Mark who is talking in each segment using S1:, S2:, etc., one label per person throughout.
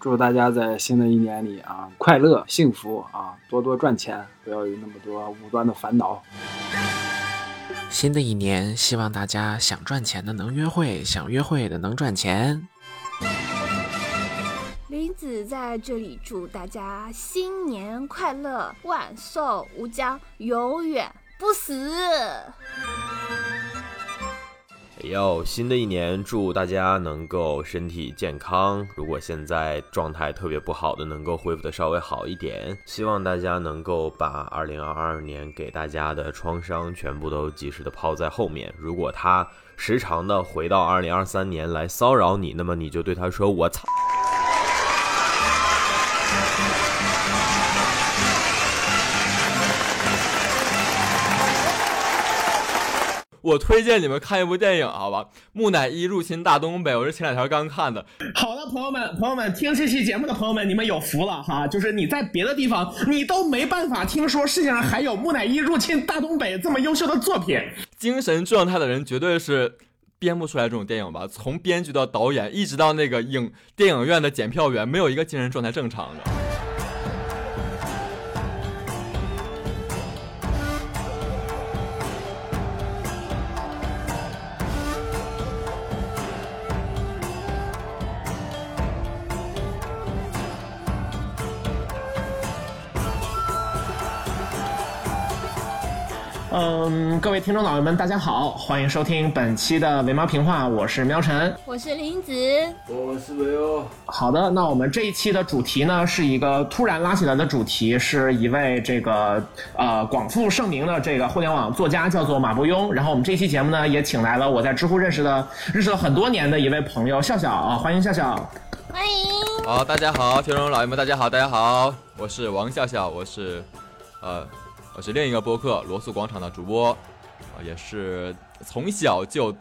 S1: 祝大家在新的一年里啊，快乐幸福啊，多多赚钱，不要有那么多无端的烦恼。
S2: 新的一年，希望大家想赚钱的能约会，想约会的能赚钱。
S3: 林子在这里祝大家新年快乐，万寿无疆，永远不死。
S4: 要新的一年，祝大家能够身体健康。如果现在状态特别不好的，能够恢复的稍微好一点。希望大家能够把2022年给大家的创伤全部都及时的抛在后面。如果他时常的回到2023年来骚扰你，那么你就对他说：“我操。”
S5: 我推荐你们看一部电影，好吧？木乃伊入侵大东北，我是前两天刚看的。
S6: 好的，朋友们，朋友们，听这期节目的朋友们，你们有福了哈！就是你在别的地方，你都没办法听说世界上还有木乃伊入侵大东北这么优秀的作品。
S5: 精神状态的人绝对是编不出来这种电影吧？从编剧到导演，一直到那个影电影院的检票员，没有一个精神状态正常的。
S6: 嗯，各位听众老爷们，大家好，欢迎收听本期的维猫评话，我是喵晨，
S3: 我是林子，
S1: 我是维欧。
S6: 好的，那我们这一期的主题呢，是一个突然拉起来的主题，是一位这个呃广负盛名的这个互联网作家，叫做马伯庸。然后我们这期节目呢，也请来了我在知乎认识的认识了很多年的一位朋友笑笑啊，欢迎笑笑，
S3: 欢迎。
S5: 好，大家好，听众老爷们，大家好，大家好，我是王笑笑，我是呃。我是另一个播客罗素广场的主播，啊，也是从小就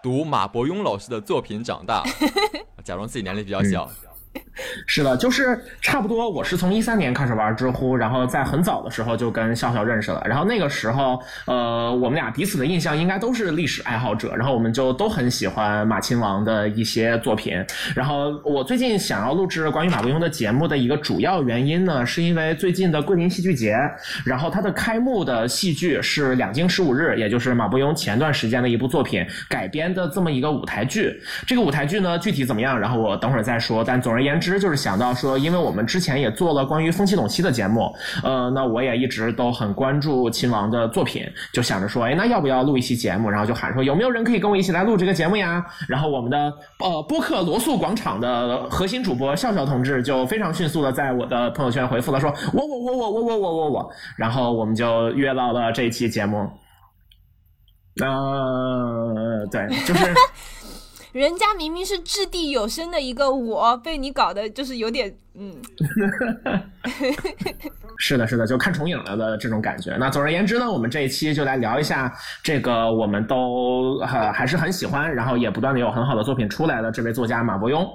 S5: 读马伯庸老师的作品长大，假装自己年龄比较小。
S6: 是的，就是差不多。我是从一三年开始玩知乎，然后在很早的时候就跟笑笑认识了。然后那个时候，呃，我们俩彼此的印象应该都是历史爱好者，然后我们就都很喜欢马亲王的一些作品。然后我最近想要录制关于马伯庸的节目的一个主要原因呢，是因为最近的桂林戏剧节，然后它的开幕的戏剧是《两京十五日》，也就是马伯庸前段时间的一部作品改编的这么一个舞台剧。这个舞台剧呢，具体怎么样，然后我等会儿再说。但总而言之言之，就是想到说，因为我们之前也做了关于风起陇西的节目，呃，那我也一直都很关注秦王的作品，就想着说，哎，那要不要录一期节目？然后就喊说，有没有人可以跟我一起来录这个节目呀？然后我们的呃播客罗素广场的核心主播笑笑同志就非常迅速的在我的朋友圈回复了，说我我我我我我我我我，然后我们就约到了这一期节目。呃，对，就是。
S3: 人家明明是掷地有声的一个我，被你搞的就是有点嗯。
S6: 是的，是的，就看重影了的这种感觉。那总而言之呢，我们这一期就来聊一下这个我们都呃还是很喜欢，然后也不断的有很好的作品出来的这位作家马伯庸。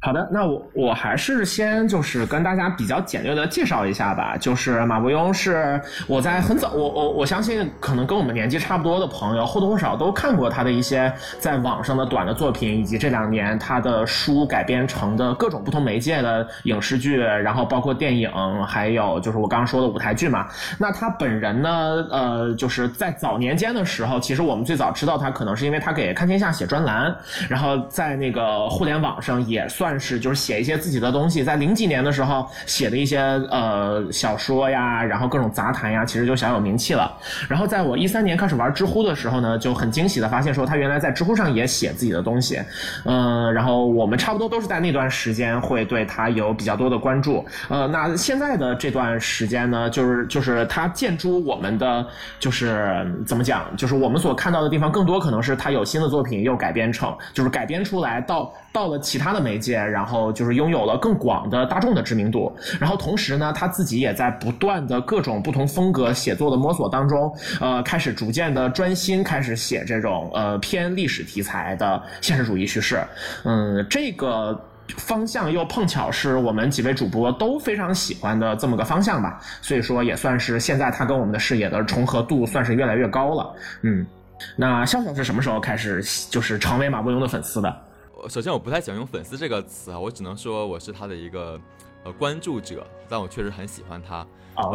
S6: 好的，那我我还是先就是跟大家比较简略的介绍一下吧。就是马伯庸是我在很早，我我我相信可能跟我们年纪差不多的朋友或多或少都看过他的一些在网上的短的作品，以及这两年他的书改编成的各种不同媒介的影视剧，然后包括电影，还有就是我刚刚说的舞台剧嘛。那他本人呢，呃，就是在早年间的时候，其实我们最早知道他，可能是因为他给看天下写专栏，然后在那个互联网上也算。算是就是写一些自己的东西，在零几年的时候写的一些呃小说呀，然后各种杂谈呀，其实就小有名气了。然后在我一三年开始玩知乎的时候呢，就很惊喜的发现说他原来在知乎上也写自己的东西，嗯，然后我们差不多都是在那段时间会对他有比较多的关注。呃，那现在的这段时间呢，就是就是他建诸我们的就是怎么讲，就是我们所看到的地方更多可能是他有新的作品又改编成，就是改编出来到。到了其他的媒介，然后就是拥有了更广的大众的知名度。然后同时呢，他自己也在不断的各种不同风格写作的摸索当中，呃，开始逐渐的专心开始写这种呃偏历史题材的现实主义叙事。嗯，这个方向又碰巧是我们几位主播都非常喜欢的这么个方向吧。所以说也算是现在他跟我们的视野的重合度算是越来越高了。嗯，那笑笑是什么时候开始就是成为马伯庸的粉丝的？
S5: 首先我不太喜欢用粉丝这个词啊，我只能说我是他的一个呃关注者，但我确实很喜欢他。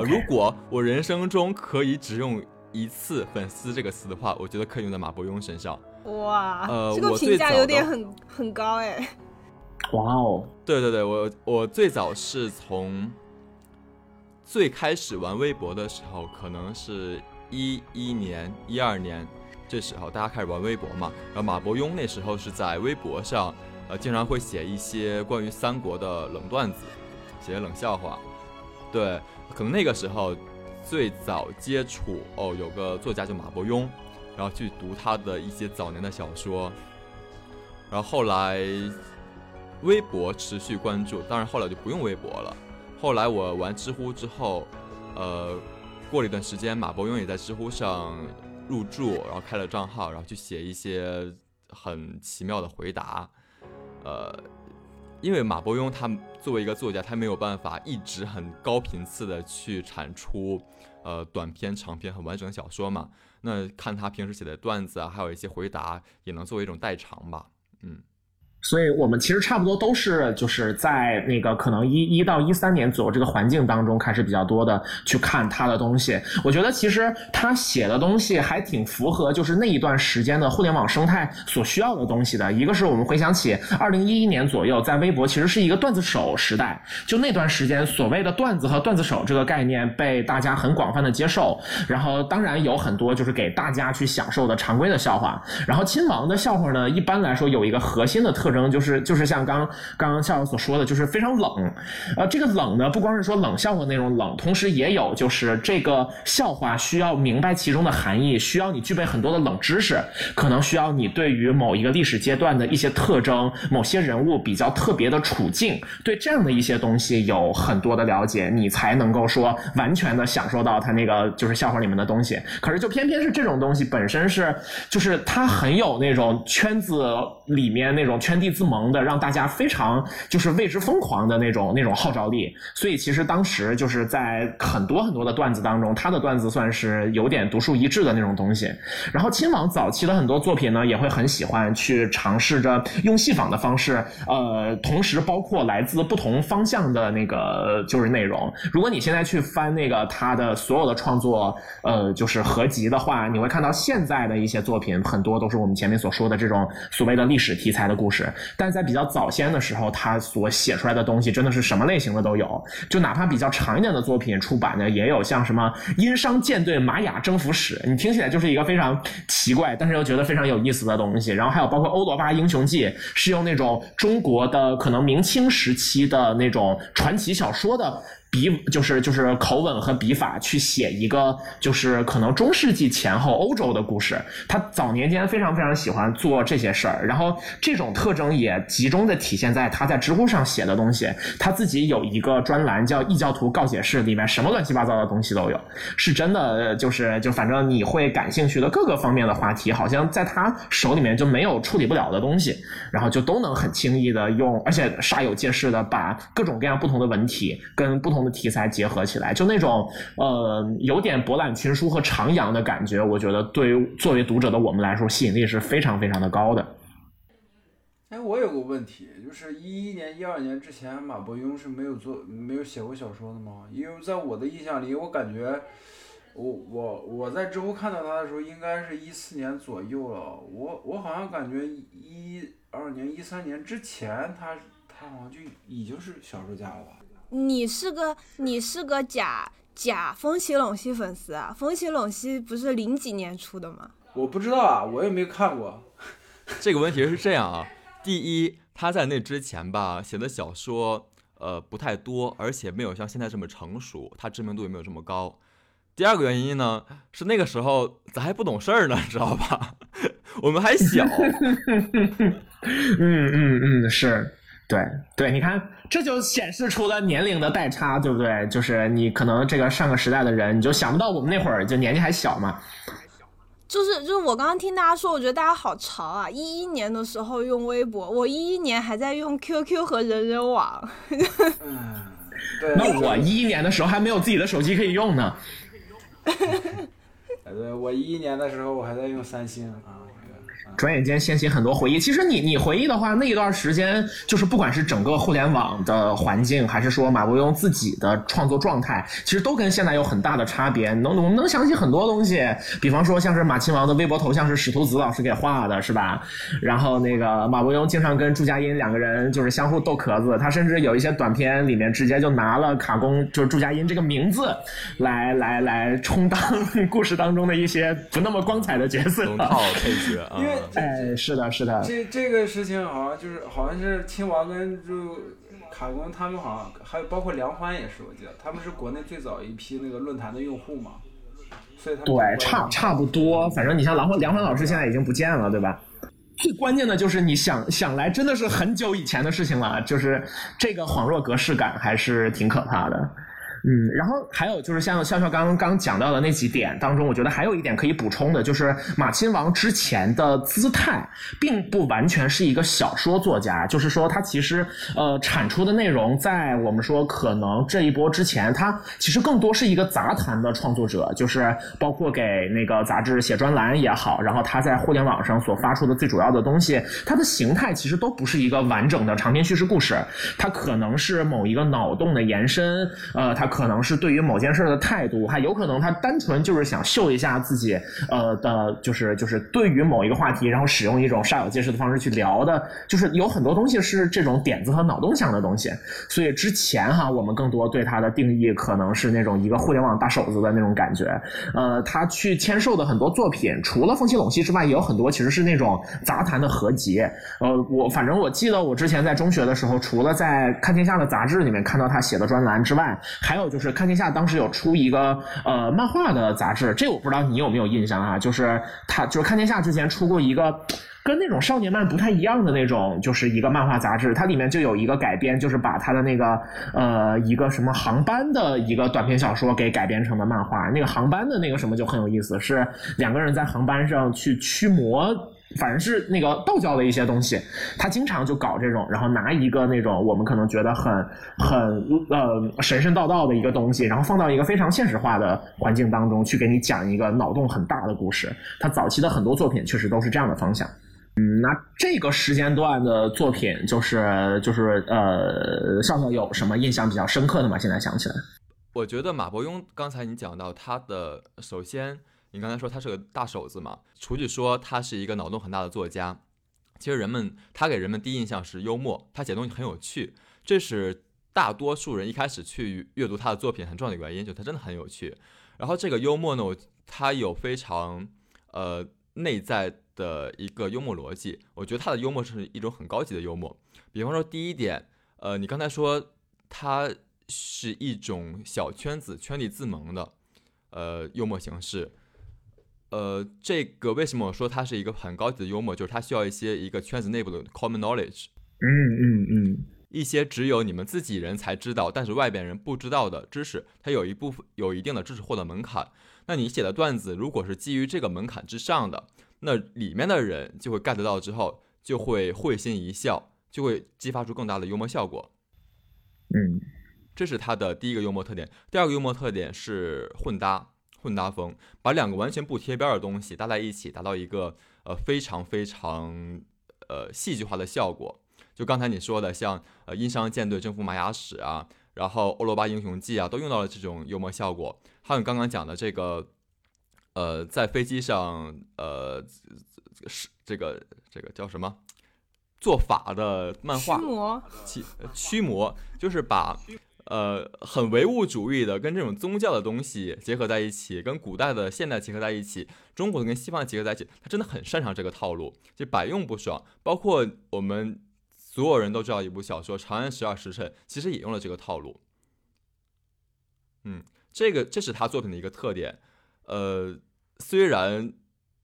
S5: 如果我人生中可以只用一次粉丝这个词的话，我觉得可以用在马伯庸身上。
S7: 哇，
S5: 呃
S7: 这个评价有点很很高哎。
S6: 哇哦，
S5: 对对对，我我最早是从最开始玩微博的时候，可能是一一年、一二年，这时候大家开始玩微博嘛。然后马伯庸那时候是在微博上，呃，经常会写一些关于三国的冷段子，写冷笑话。对，可能那个时候最早接触哦，有个作家叫马伯庸，然后去读他的一些早年的小说，然后后来微博持续关注，当然后来就不用微博了。后来我玩知乎之后，呃，过了一段时间，马伯庸也在知乎上入住，然后开了账号，然后去写一些很奇妙的回答。呃，因为马伯庸他作为一个作家，他没有办法一直很高频次的去产出呃短篇、长篇很完整的小说嘛。那看他平时写的段子啊，还有一些回答，也能作为一种代偿吧。嗯。
S6: 所以我们其实差不多都是就是在那个可能一一到一三年左右这个环境当中开始比较多的去看他的东西。我觉得其实他写的东西还挺符合就是那一段时间的互联网生态所需要的东西的。一个是我们回想起二零一一年左右，在微博其实是一个段子手时代，就那段时间所谓的段子和段子手这个概念被大家很广泛的接受。然后当然有很多就是给大家去享受的常规的笑话。然后亲王的笑话呢，一般来说有一个核心的特征，就是就是像刚刚刚笑笑所说的，就是非常冷。呃，这个冷呢，不光是说冷笑话那种冷，同时也有就是这个笑话需要明白其中的含义，需要你具备很多的冷知识，可能需要你对于某一个历史阶段的一些特征、某些人物比较特别的处境，对这样的一些东西有很多的了解，你才能够说完全的享受到他那个就是笑话里面的东西。可是就偏偏是这种东西本身是，就是它很有那种圈子里面那种圈地自萌的，让大家非常就是为之疯狂的那种那种号召力。所以其实当时就是在很多很多的段子当中，他的段子算是有点独树一帜的那种东西。然后亲王早期的很多作品呢，也会很喜欢去尝试着用戏仿的方式，呃，同时包括来自不同方向的那个就是内容。如果你现在去翻那个他的所有的创作，呃，就是合集的话，你会看到现在的一些作品很多都是我们前面所说的这种所谓的历史题材的故事，但在比较早先的时候，他所写出来的东西真的是什么类型的都有。就哪怕比较长一点的作品出版的，也有像什么《殷商舰队玛雅征服史》，你听起来就是一个非常奇怪，但是又觉得非常有意思的东西。然后还有包括《欧罗巴英雄记》，是用那种中国的可能明清时期的那种传奇小说的。笔就是就是口吻和笔法去写一个就是可能中世纪前后欧洲的故事。他早年间非常非常喜欢做这些事儿，然后这种特征也集中的体现在他在知乎上写的东西。他自己有一个专栏叫《异教徒告解室》，里面什么乱七八糟的东西都有，是真的就是就反正你会感兴趣的各个方面的话题，好像在他手里面就没有处理不了的东西，然后就都能很轻易的用，而且煞有介事的把各种各样不同的文体跟不同的题材结合起来，就那种呃有点博览群书和徜徉的感觉，我觉得对于作为读者的我们来说，吸引力是非常非常的高的。
S1: 哎，我有个问题，就是一一年、一二年之前，马伯庸是没有做、没有写过小说的吗？因为在我的印象里，我感觉我我我在知乎看到他的时候，应该是一四年左右了。我我好像感觉一二年、一三年之前，他他好像就已经是小说家了吧？
S3: 你是个你是个假假风起陇西粉丝啊？风起陇西不是零几年出的吗？
S1: 我不知道啊，我也没看过。
S5: 这个问题是这样啊，第一，他在那之前吧写的小说，呃，不太多，而且没有像现在这么成熟，他知名度也没有这么高。第二个原因呢，是那个时候咱还不懂事儿呢，知道吧？我们还小。
S6: 嗯嗯嗯，是。对对，你看，这就显示出了年龄的代差，对不对？就是你可能这个上个时代的人，你就想不到我们那会儿就年纪还小嘛。
S3: 就是就是我刚刚听大家说，我觉得大家好潮啊！一一年的时候用微博，我一一年还在用 QQ 和人人网。
S1: 嗯，对。
S6: 那我一一年的时候还没有自己的手机可以用呢。
S1: 对，我一一年的时候我还在用三星啊。
S6: 转眼间掀起很多回忆。其实你你回忆的话，那一段时间就是不管是整个互联网的环境，还是说马伯庸自己的创作状态，其实都跟现在有很大的差别。能我们能想起很多东西，比方说像是马亲王的微博头像是史徒子老师给画的，是吧？然后那个马伯庸经常跟祝佳音两个人就是相互逗壳子，他甚至有一些短片里面直接就拿了卡工就是祝佳音这个名字来来来充当故事当中的一些不那么光彩的角色。
S5: 龙套配角啊
S1: 因，为
S6: 哎，是的，是的，
S1: 这这个事情好像就是好像是亲王跟就卡工他们好像还有包括梁欢也是，我记得他们是国内最早一批那个论坛的用户嘛，所以他们
S6: 对，差差不多。反正你像梁欢，梁欢老师现在已经不见了，对吧？最关键的就是你想想来，真的是很久以前的事情了，就是这个恍若隔世感还是挺可怕的。嗯，然后还有就是像笑笑刚刚讲到的那几点当中，我觉得还有一点可以补充的，就是马亲王之前的姿态并不完全是一个小说作家，就是说他其实呃产出的内容，在我们说可能这一波之前，他其实更多是一个杂谈的创作者，就是包括给那个杂志写专栏也好，然后他在互联网上所发出的最主要的东西，它的形态其实都不是一个完整的长篇叙事故事，它可能是某一个脑洞的延伸，呃，它可能是对于某件事的态度，还有可能他单纯就是想秀一下自己，呃的，就是就是对于某一个话题，然后使用一种煞有介事的方式去聊的，就是有很多东西是这种点子和脑洞想的东西。所以之前哈，我们更多对他的定义可能是那种一个互联网大手子的那种感觉。呃，他去签售的很多作品，除了《风起陇西》之外，也有很多其实是那种杂谈的合集。呃，我反正我记得我之前在中学的时候，除了在《看天下》的杂志里面看到他写的专栏之外，还有还有就是《看天下》当时有出一个呃漫画的杂志，这我不知道你有没有印象啊？就是他就是《看天下》之前出过一个。跟那种少年漫不太一样的那种，就是一个漫画杂志，它里面就有一个改编，就是把它的那个呃一个什么航班的一个短篇小说给改编成了漫画。那个航班的那个什么就很有意思，是两个人在航班上去驱魔。反正是那个道教的一些东西，他经常就搞这种，然后拿一个那种我们可能觉得很很呃神神道道的一个东西，然后放到一个非常现实化的环境当中去给你讲一个脑洞很大的故事。他早期的很多作品确实都是这样的方向。嗯，那这个时间段的作品就是就是呃，笑笑有什么印象比较深刻的吗？现在想起来，
S5: 我觉得马伯庸刚才你讲到他的，首先你刚才说他是个大手子嘛，除去说他是一个脑洞很大的作家，其实人们他给人们第一印象是幽默，他写东西很有趣，这是大多数人一开始去阅读他的作品很重要的原因，就他真的很有趣。然后这个幽默呢，我他有非常呃内在的一个幽默逻辑，我觉得他的幽默是一种很高级的幽默。比方说第一点，呃，你刚才说他是一种小圈子圈地自萌的呃幽默形式。呃，这个为什么我说它是一个很高级的幽默？就是它需要一些一个圈子内部的 common knowledge，
S6: 嗯嗯嗯，
S5: 一些只有你们自己人才知道，但是外边人不知道的知识，它有一部分有一定的知识获得门槛。那你写的段子如果是基于这个门槛之上的，那里面的人就会 get 到之后，就会会心一笑，就会激发出更大的幽默效果。
S6: 嗯，
S5: 这是它的第一个幽默特点。第二个幽默特点是混搭。混搭风，把两个完全不贴边的东西搭在一起，达到一个呃非常非常呃戏剧化的效果。就刚才你说的，像呃殷商舰队征服玛雅史啊，然后欧罗巴英雄记啊，都用到了这种幽默效果。还有你刚刚讲的这个呃在飞机上呃是这个这个叫什么做法的漫画
S3: 驱魔，
S5: 驱驱魔就是把。呃，很唯物主义的，跟这种宗教的东西结合在一起，跟古代的、现代结合在一起，中国的跟西方结合在一起，他真的很擅长这个套路，就百用不爽。包括我们所有人都知道一部小说《长安十二时辰》，其实也用了这个套路。嗯，这个这是他作品的一个特点。呃，虽然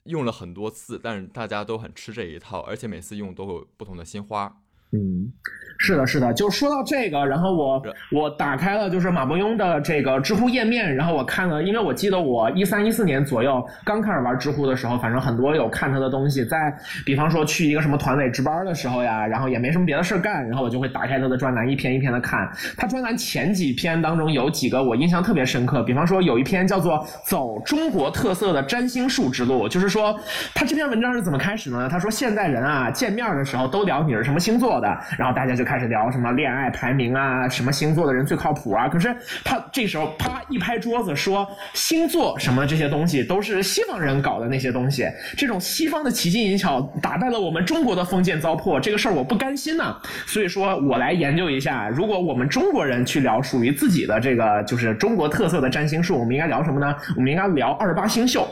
S5: 用了很多次，但是大家都很吃这一套，而且每次用都有不同的新花。
S6: 嗯，是的，是的，就说到这个，然后我我打开了就是马伯庸的这个知乎页面，然后我看了，因为我记得我一三一四年左右刚开始玩知乎的时候，反正很多有看他的东西，在比方说去一个什么团委值班的时候呀，然后也没什么别的事干，然后我就会打开他的专栏，一篇一篇的看。他专栏前几篇当中有几个我印象特别深刻，比方说有一篇叫做《走中国特色的占星术之路》，就是说他这篇文章是怎么开始呢？他说现在人啊见面的时候都聊你是什么星座。的，然后大家就开始聊什么恋爱排名啊，什么星座的人最靠谱啊。可是他这时候啪一拍桌子说，星座什么这些东西都是西方人搞的那些东西，这种西方的奇技淫巧打败了我们中国的封建糟粕，这个事儿我不甘心呐。所以说我来研究一下，如果我们中国人去聊属于自己的这个就是中国特色的占星术，我们应该聊什么呢？我们应该聊二十八星宿。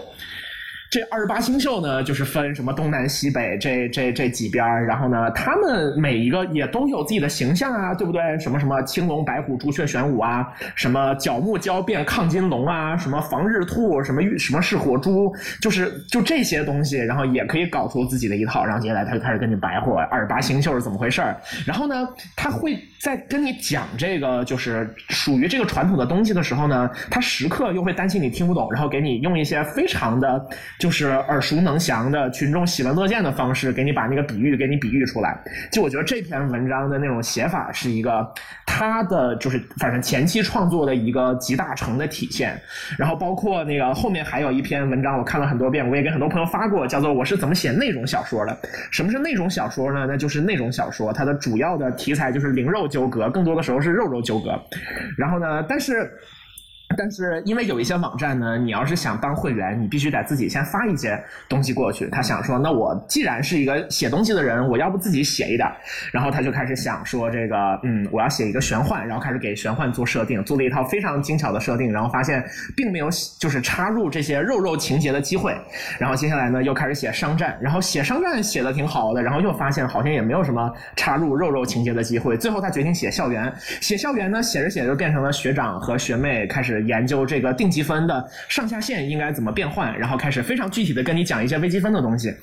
S6: 这二十八星宿呢，就是分什么东南西北这这这几边然后呢，他们每一个也都有自己的形象啊，对不对？什么什么青龙白虎朱雀玄武啊，什么角木蛟变亢金龙啊，什么防日兔，什么玉什么是火猪，就是就这些东西，然后也可以搞出自己的一套。然后接下来他就开始跟你白话二十八星宿是怎么回事然后呢，他会在跟你讲这个就是属于这个传统的东西的时候呢，他时刻又会担心你听不懂，然后给你用一些非常的。就是耳熟能详的群众喜闻乐见的方式，给你把那个比喻给你比喻出来。就我觉得这篇文章的那种写法是一个他的就是反正前期创作的一个集大成的体现。然后包括那个后面还有一篇文章，我看了很多遍，我也跟很多朋友发过，叫做《我是怎么写那种小说的》。什么是那种小说呢？那就是那种小说，它的主要的题材就是灵肉纠葛，更多的时候是肉肉纠葛。然后呢，但是。但是因为有一些网站呢，你要是想当会员，你必须得自己先发一些东西过去。他想说，那我既然是一个写东西的人，我要不自己写一点？然后他就开始想说，这个，嗯，我要写一个玄幻，然后开始给玄幻做设定，做了一套非常精巧的设定，然后发现并没有就是插入这些肉肉情节的机会。然后接下来呢，又开始写商战，然后写商战写的挺好的，然后又发现好像也没有什么插入肉肉情节的机会。最后他决定写校园，写校园呢，写着写着变成了学长和学妹开始。研究这个定积分的上下限应该怎么变换，然后开始非常具体的跟你讲一些微积分的东西，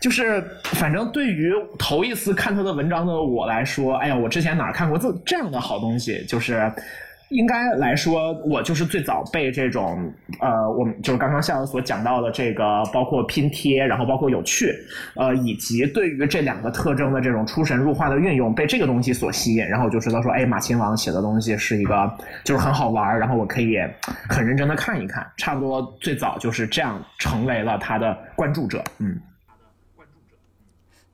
S6: 就是反正对于头一次看他的文章的我来说，哎呀，我之前哪看过这这样的好东西，就是。应该来说，我就是最早被这种呃，我们就是刚刚夏友所讲到的这个，包括拼贴，然后包括有趣，呃，以及对于这两个特征的这种出神入化的运用，被这个东西所吸引，然后就知道说，哎，马亲王写的东西是一个就是很好玩，然后我可以很认真的看一看，差不多最早就是这样成为了他的关注者，嗯。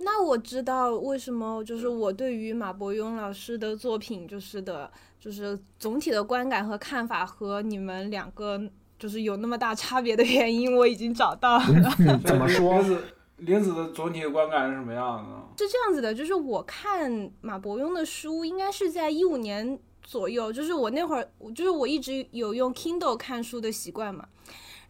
S3: 那我知道为什么，就是我对于马伯庸老师的作品，就是的，就是总体的观感和看法和你们两个就是有那么大差别的原因，我已经找到了。
S6: 怎么说？
S1: 林子，林子的总体观感是什么样
S3: 的？是这样子的，就是我看马伯庸的书，应该是在一五年左右，就是我那会儿，就是我一直有用 Kindle 看书的习惯嘛。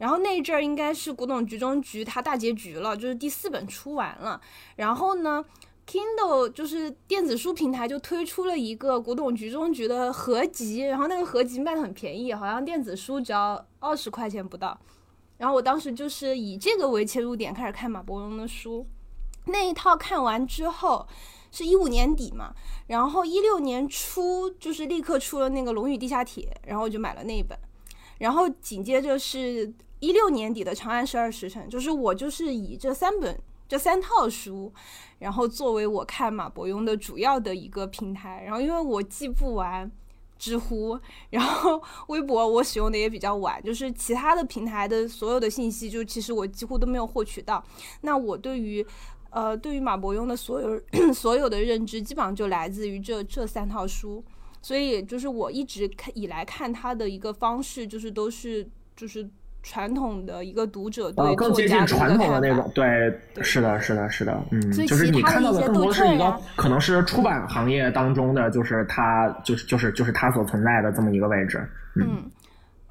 S3: 然后那一阵儿应该是《古董局中局》它大结局了，就是第四本出完了。然后呢，Kindle 就是电子书平台就推出了一个《古董局中局》的合集，然后那个合集卖的很便宜，好像电子书只要二十块钱不到。然后我当时就是以这个为切入点开始看马伯庸的书，那一套看完之后是一五年底嘛，然后一六年初就是立刻出了那个《龙与地下铁》，然后我就买了那一本，然后紧接着是。一六年底的《长安十二时辰》，就是我就是以这三本、这三套书，然后作为我看马伯庸的主要的一个平台。然后因为我记不完知乎，然后微博我使用的也比较晚，就是其他的平台的所有的信息，就其实我几乎都没有获取到。那我对于呃对于马伯庸的所有 所有的认知，基本上就来自于这这三套书。所以就是我一直看以来看他的一个方式，就是都是就是。传统的一个读者对
S6: 更接近传统的那种，对，是的，是的，是的，嗯，就是你看到的更多是一个可能是出版行业当中的，就是它，就是就是就是它所存在的这么一个位置，
S3: 嗯。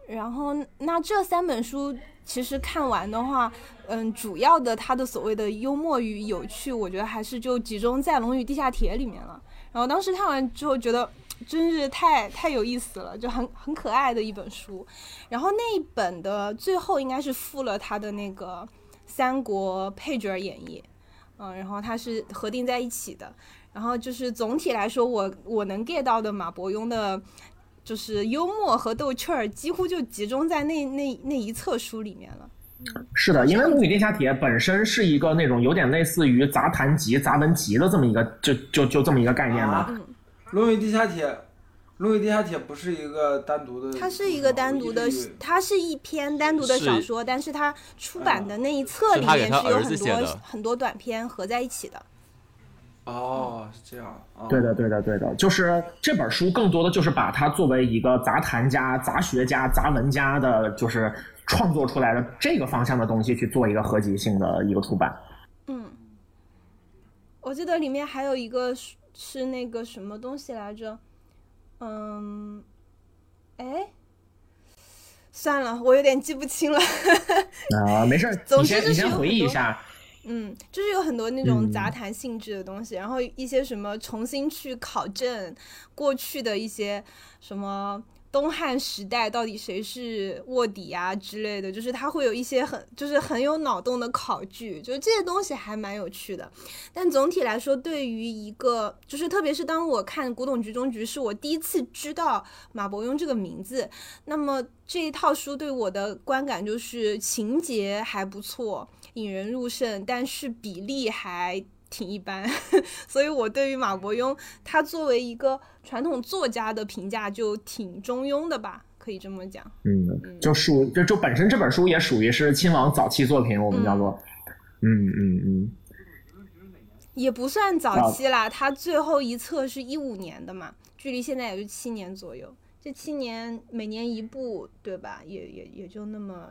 S3: 然后那这三本书其实看完的话，嗯，主要的它的所谓的幽默与有趣，我觉得还是就集中在《龙与地下铁》里面了。然后当时看完之后觉得。真是太太有意思了，就很很可爱的一本书。然后那一本的最后应该是附了他的那个三国配角演绎，嗯，然后它是合订在一起的。然后就是总体来说，我我能 get 到的马伯庸的，就是幽默和逗趣儿，几乎就集中在那那那一册书里面了。
S6: 是的，因为《龙与地下铁》本身是一个那种有点类似于杂谈集、杂文集的这么一个，就就就这么一个概念嘛。
S3: 嗯，《
S1: 龙与地下铁》，《龙与地下铁》不是一个单独的，
S3: 它是一个单独的它是一篇单独的小说，但是它出版的那一册里面是有很多很多短篇合在一起的。
S1: 哦，是这样。哦、
S6: 对的，对的，对的，就是这本书更多的就是把它作为一个杂谈家、杂学家、杂文家的，就是创作出来的这个方向的东西去做一个合集性的一个出版。
S3: 嗯，我记得里面还有一个是是那个什么东西来着？嗯，哎，算了，我有点记不清了。
S6: 啊、没事儿，
S3: 总之
S6: 你先先回忆一下。
S3: 嗯，就是有很多那种
S6: 嗯
S3: 杂谈性质的东西，然后一些什么重新去考证过去的一些什么东汉时代到底谁是卧底啊之类的，就是它会有一些很就是很有脑洞的考据，就是这些东西还蛮有趣的。但总体来说，对于一个就是特别是当我看《古董局中局》是我第一次知道马伯庸这个名字，那么这一套书对我的观感就是情节还不错，引人入胜，但是比例还挺一般，所以我对于马伯庸他作为一个传统作家的评价就挺中庸的吧，可以这么讲。
S6: 嗯，就属就就本身这本书也属于是亲王早期作品，我们叫做，嗯嗯嗯，
S3: 也不算早期啦，他最后一册是一五年的嘛，距离现在也就七年左右。这七年每年一部，对吧？也也也就那么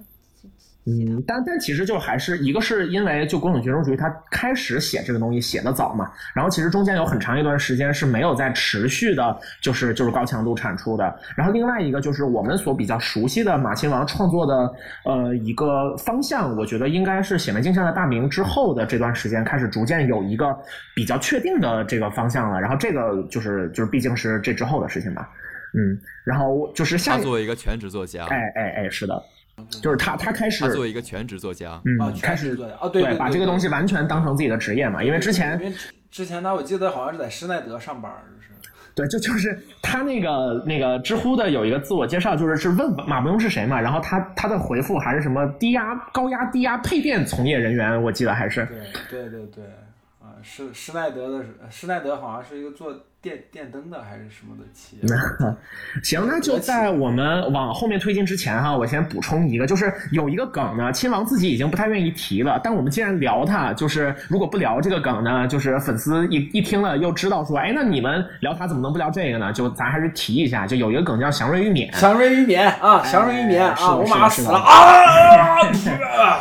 S6: 嗯，但但其实就还是一个是因为就《古董局中局》他开始写这个东西写的早嘛，然后其实中间有很长一段时间是没有在持续的，就是就是高强度产出的。然后另外一个就是我们所比较熟悉的马亲王创作的呃一个方向，我觉得应该是显微镜下的大明之后的这段时间开始逐渐有一个比较确定的这个方向了。然后这个就是就是毕竟是这之后的事情吧，嗯，然后就是下
S5: 他作为一个全职作家，
S6: 哎哎哎是的，就是他他开始
S5: 他作为一个全职作家，
S1: 啊，
S6: 嗯，开始
S1: 职作家。啊，对对，
S6: 把这个东西完全当成自己的职业嘛，因为之前
S1: 因为之之前他我记得好像是在施耐德上班，就是
S6: 对，就就是他那个那个知乎的有一个自我介绍，就是是问马伯庸是谁嘛，然后他他的回复还是什么低压高压低压配电从业人员，我记得还是
S1: 对对对对，啊，施施耐德的施耐德好像是一个做电电灯的还是什么的企业，
S6: 行，那就在我们往后面推进之前哈，我先补充一个，就是有一个梗呢，亲王自己已经不太愿意提了，但我们既然聊它，就是如果不聊这个梗呢，就是粉丝一一听了又知道说，哎，那你们聊它怎么能不聊这个呢？就咱还是提一下，就有一个梗叫祥瑞玉冕，
S1: 祥瑞玉冕啊，祥瑞玉冕啊，我马上死了啊！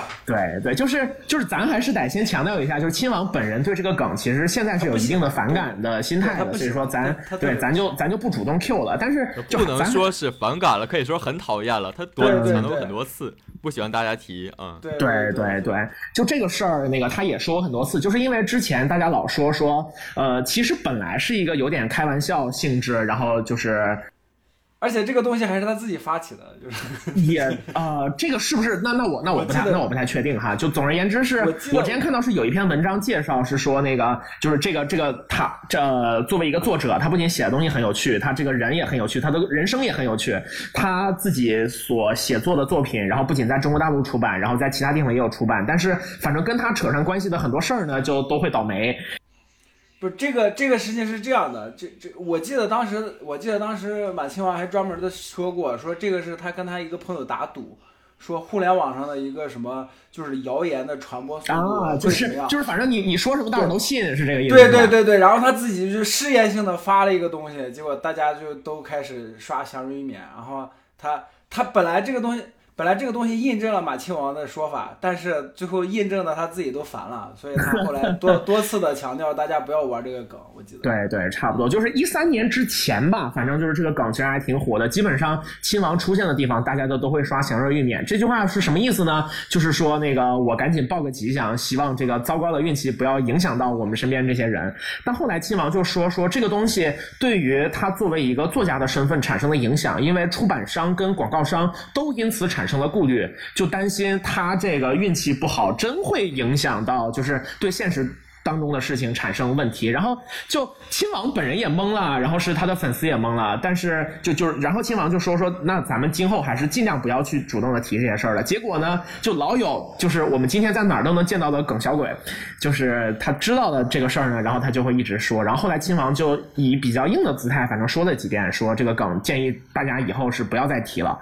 S6: 对对，就是就是，咱还是得先强调一下，就是亲王本人对这个梗其实现在是有一定的反感的心态的，以说咱对咱就咱就不主动 Q 了，但是就
S5: 不能说是反感了，可以说很讨厌了。他多
S1: 对对
S5: 强调过
S1: 对。
S5: 很多次，不喜欢大家提，嗯，
S1: 对
S6: 对
S1: 对
S6: 对对，就这个事儿，那个他也说过很多次，就是因为之前大家老说说，呃，其实本来是一个有点开玩笑性质，然后就是
S1: 而且这个东西还是他自己发起的，就是
S6: 也呃，这个是不是？那那我那我不太
S1: 我
S6: 那我不太确定哈。就总而言之是，
S1: 我
S6: 之前看到是有一篇文章介绍是说那个就是这个这个他这作为一个作者，他不仅写的东西很有趣，他这个人也很有趣，他的人生也很有趣。他自己所写作的作品，然后不仅在中国大陆出版，然后在其他地方也有出版，但是反正跟他扯上关系的很多事儿呢，就都会倒霉。
S1: 不是这个这个事情是这样的，这这我记得当时我记得当时马清华还专门的说过，说这个是他跟他一个朋友打赌，说互联网上的一个什么就是谣言的传播速度
S6: 啊，就是就是，反正你你说什么大伙都信，是这个意思。
S1: 对对对对，然后他自己就试验性的发了一个东西，结果大家就都开始刷祥瑞免，然后他他本来这个东西。本来这个东西印证了马亲王的说法，但是最后印证的他自己都烦了，所以他后来多多次的强调大家不要玩这个梗。我记得。
S6: 对对，差不多，就是一三年之前吧，反正就是这个梗其实还挺火的。基本上亲王出现的地方，大家都都会刷祥瑞玉冕。这句话是什么意思呢？就是说那个我赶紧报个吉祥，希望这个糟糕的运气不要影响到我们身边这些人。但后来亲王就说说这个东西对于他作为一个作家的身份产生了影响，因为出版商跟广告商都因此产生了顾虑，就担心他这个运气不好，真会影响到就是对现实。当中的事情产生问题，然后就亲王本人也懵了，然后是他的粉丝也懵了，但是就就是然后亲王就说说那咱们今后还是尽量不要去主动的提这些事儿了。结果呢，就老有就是我们今天在哪儿都能见到的耿小鬼，就是他知道的这个事儿呢，然后他就会一直说，然后后来亲王就以比较硬的姿态，反正说了几遍，说这个梗建议大家以后是不要再提了，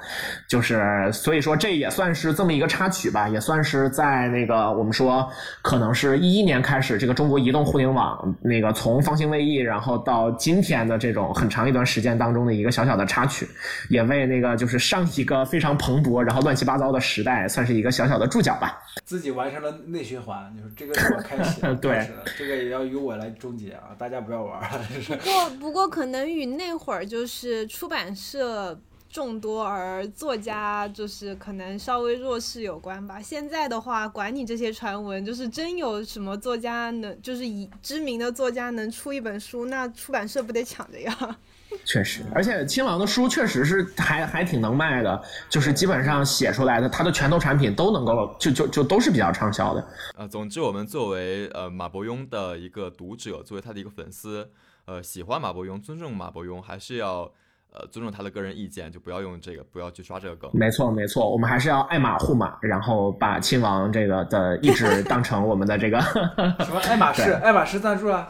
S6: 就是所以说这也算是这么一个插曲吧，也算是在那个 我们说可能是一一年开始，这个中国移动互联网那个从方兴未艾，然后到今天的这种很长一段时间当中的一个小小的插曲，也为那个就是上一个非常蓬勃然后乱七八糟的时代算是一个小小的注脚吧。
S1: 自己完成了内循环，就是这个是我开始，对这个也要由我来终结啊！大家不要玩儿，就是
S3: 不过不过可能与那会儿就是出版社众多而作家就是可能稍微弱势有关吧。现在的话，管你这些传闻，就是真有什么作家能，就是以知名的作家能出一本书，那出版社不得抢着要？
S6: 确实，而且亲王的书确实是还还挺能卖的，就是基本上写出来的他的拳头产品都能够就就就都是比较畅销的。
S5: 呃，总之我们作为呃马伯庸的一个读者，作为他的一个粉丝，呃，喜欢马伯庸，尊重马伯庸，还是要呃，尊重他的个人意见，就不要用这个，不要去刷这个梗。
S6: 没错，没错，我们还是要爱马护马，然后把亲王这个的意志 当成我们的这个
S1: 什么 爱马仕，爱马仕赞助啊，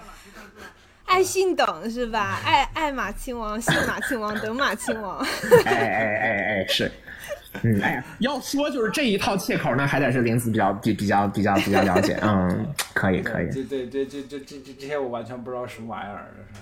S3: 爱信等是吧？爱爱马亲王，信马亲王，等马亲王。
S6: 哎哎哎哎，是。嗯，哎，要说就是这一套切口呢，还得是林子比较比比较比较比较了解。嗯，可以可以。
S1: 这这这这这这这这些我完全不知道什么玩意儿，这是。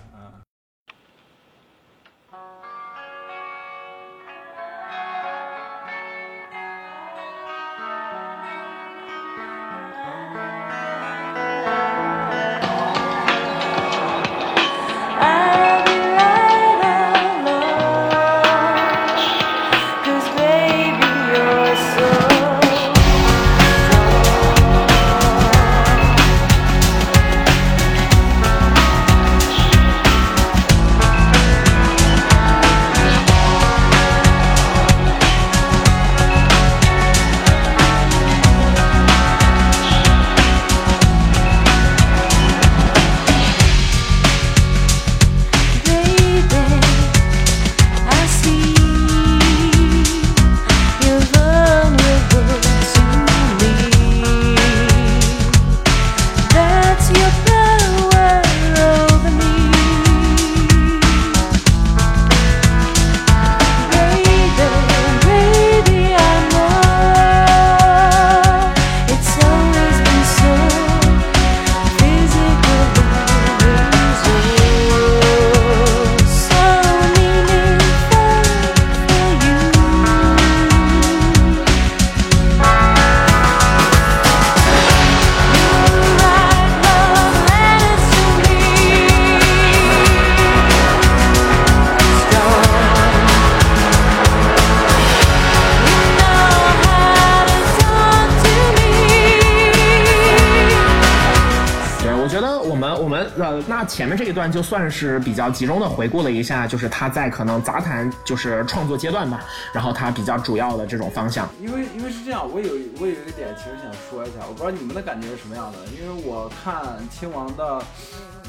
S6: 段就算是比较集中的回顾了一下，就是他在可能杂谈就是创作阶段吧，然后他比较主要的这种方向。
S1: 因为因为是这样，我有我有一个点其实想说一下，我不知道你们的感觉是什么样的。因为我看亲王的，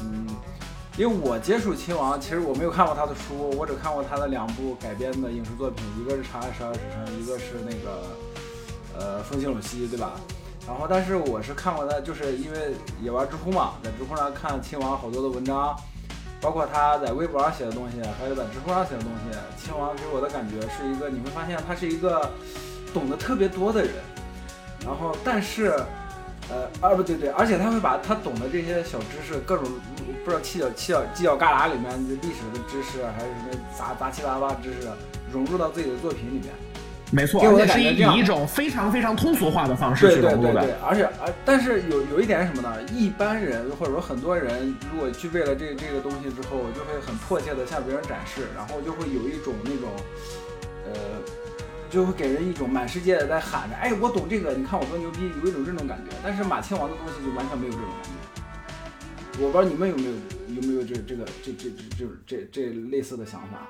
S1: 嗯，因为我接触亲王，其实我没有看过他的书，我只看过他的两部改编的影视作品，一个是《长安十二时辰》，一个是那个呃《风起陇西》，对吧？然后，但是我是看过他，就是因为也玩知乎嘛，在知乎上看亲王好多的文章，包括他在微博上写的东西，还有在知乎上写的东西。亲王给我的感觉是一个，你会发现他是一个懂得特别多的人，然后但是，呃，啊不对对，而且他会把他懂的这些小知识，各种不知道犄角犄角犄角旮旯里面的历史的知识，还是什么杂杂七杂八的知识，融入到自己的作品里面。
S6: 没错，
S1: 给我的感觉
S6: 以一种非常非常通俗化的方式
S1: 对
S6: 去融入的。
S1: 对对对，而且而但是有有一点是什么呢？一般人或者说很多人，如果具备了这这个东西之后，就会很迫切的向别人展示，然后就会有一种那种，呃，就会给人一种满世界的在喊着，哎，我懂这个，你看我多牛逼，有一种这种感觉。但是马亲王的东西就完全没有这种感觉。我不知道你们有没有有没有这这个这这这这这这类似的想法？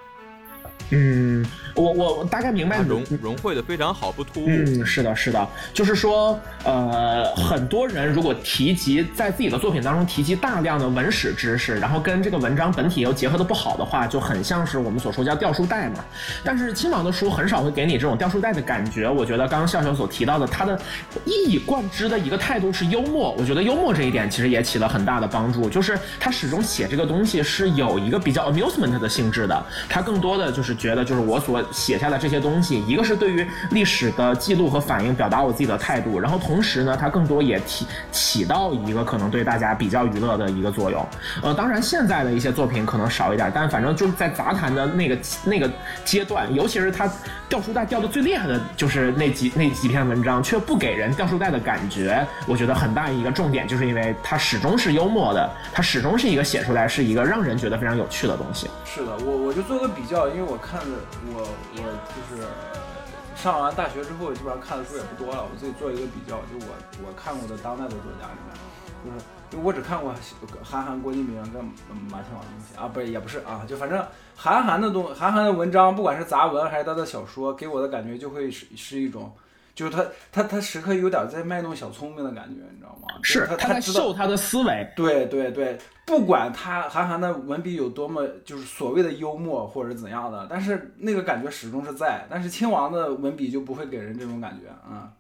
S6: 嗯，我我我大概明白你
S5: 融融汇的非常好，不突兀。
S6: 嗯，是的，是的，就是说，呃，很多人如果提及在自己的作品当中提及大量的文史知识，然后跟这个文章本体又结合的不好的话，就很像是我们所说叫掉书袋嘛。但是亲王的书很少会给你这种掉书袋的感觉。我觉得刚刚笑笑所提到的，他的一以贯之的一个态度是幽默，我觉得幽默这一点其实也起了很大的帮助，就是他始终写这个东西是有一个比较 amusement 的性质的，他更多的就是是觉得就是我所写下的这些东西，一个是对于历史的记录和反应，表达我自己的态度，然后同时呢，它更多也起起到一个可能对大家比较娱乐的一个作用。呃，当然现在的一些作品可能少一点，但反正就是在杂谈的那个那个阶段，尤其是他掉书袋掉的最厉害的就是那几那几篇文章，却不给人掉书袋的感觉。我觉得很大一个重点就是因为它始终是幽默的，它始终是一个写出来是一个让人觉得非常有趣的东西。
S1: 是的，我我就做个比较，因为我我看的我我就是上完大学之后，基本上看的书也不多了，我自己做一个比较，就我我看过的当代的作家里面，就是就我只看过韩寒、郭敬明跟马天王的东西啊，不是也不是啊，就反正韩寒的东韩寒的文章，不管是杂文还是他的小说，给我的感觉就会是是一种。就是他，他他时刻有点在卖弄小聪明的感觉，你知道吗？
S6: 是
S1: 他
S6: 在
S1: 知道
S6: 秀他的思维，
S1: 对对对，不管他韩寒的文笔有多么就是所谓的幽默或者怎样的，但是那个感觉始终是在。但是亲王的文笔就不会给人这种感觉啊、嗯。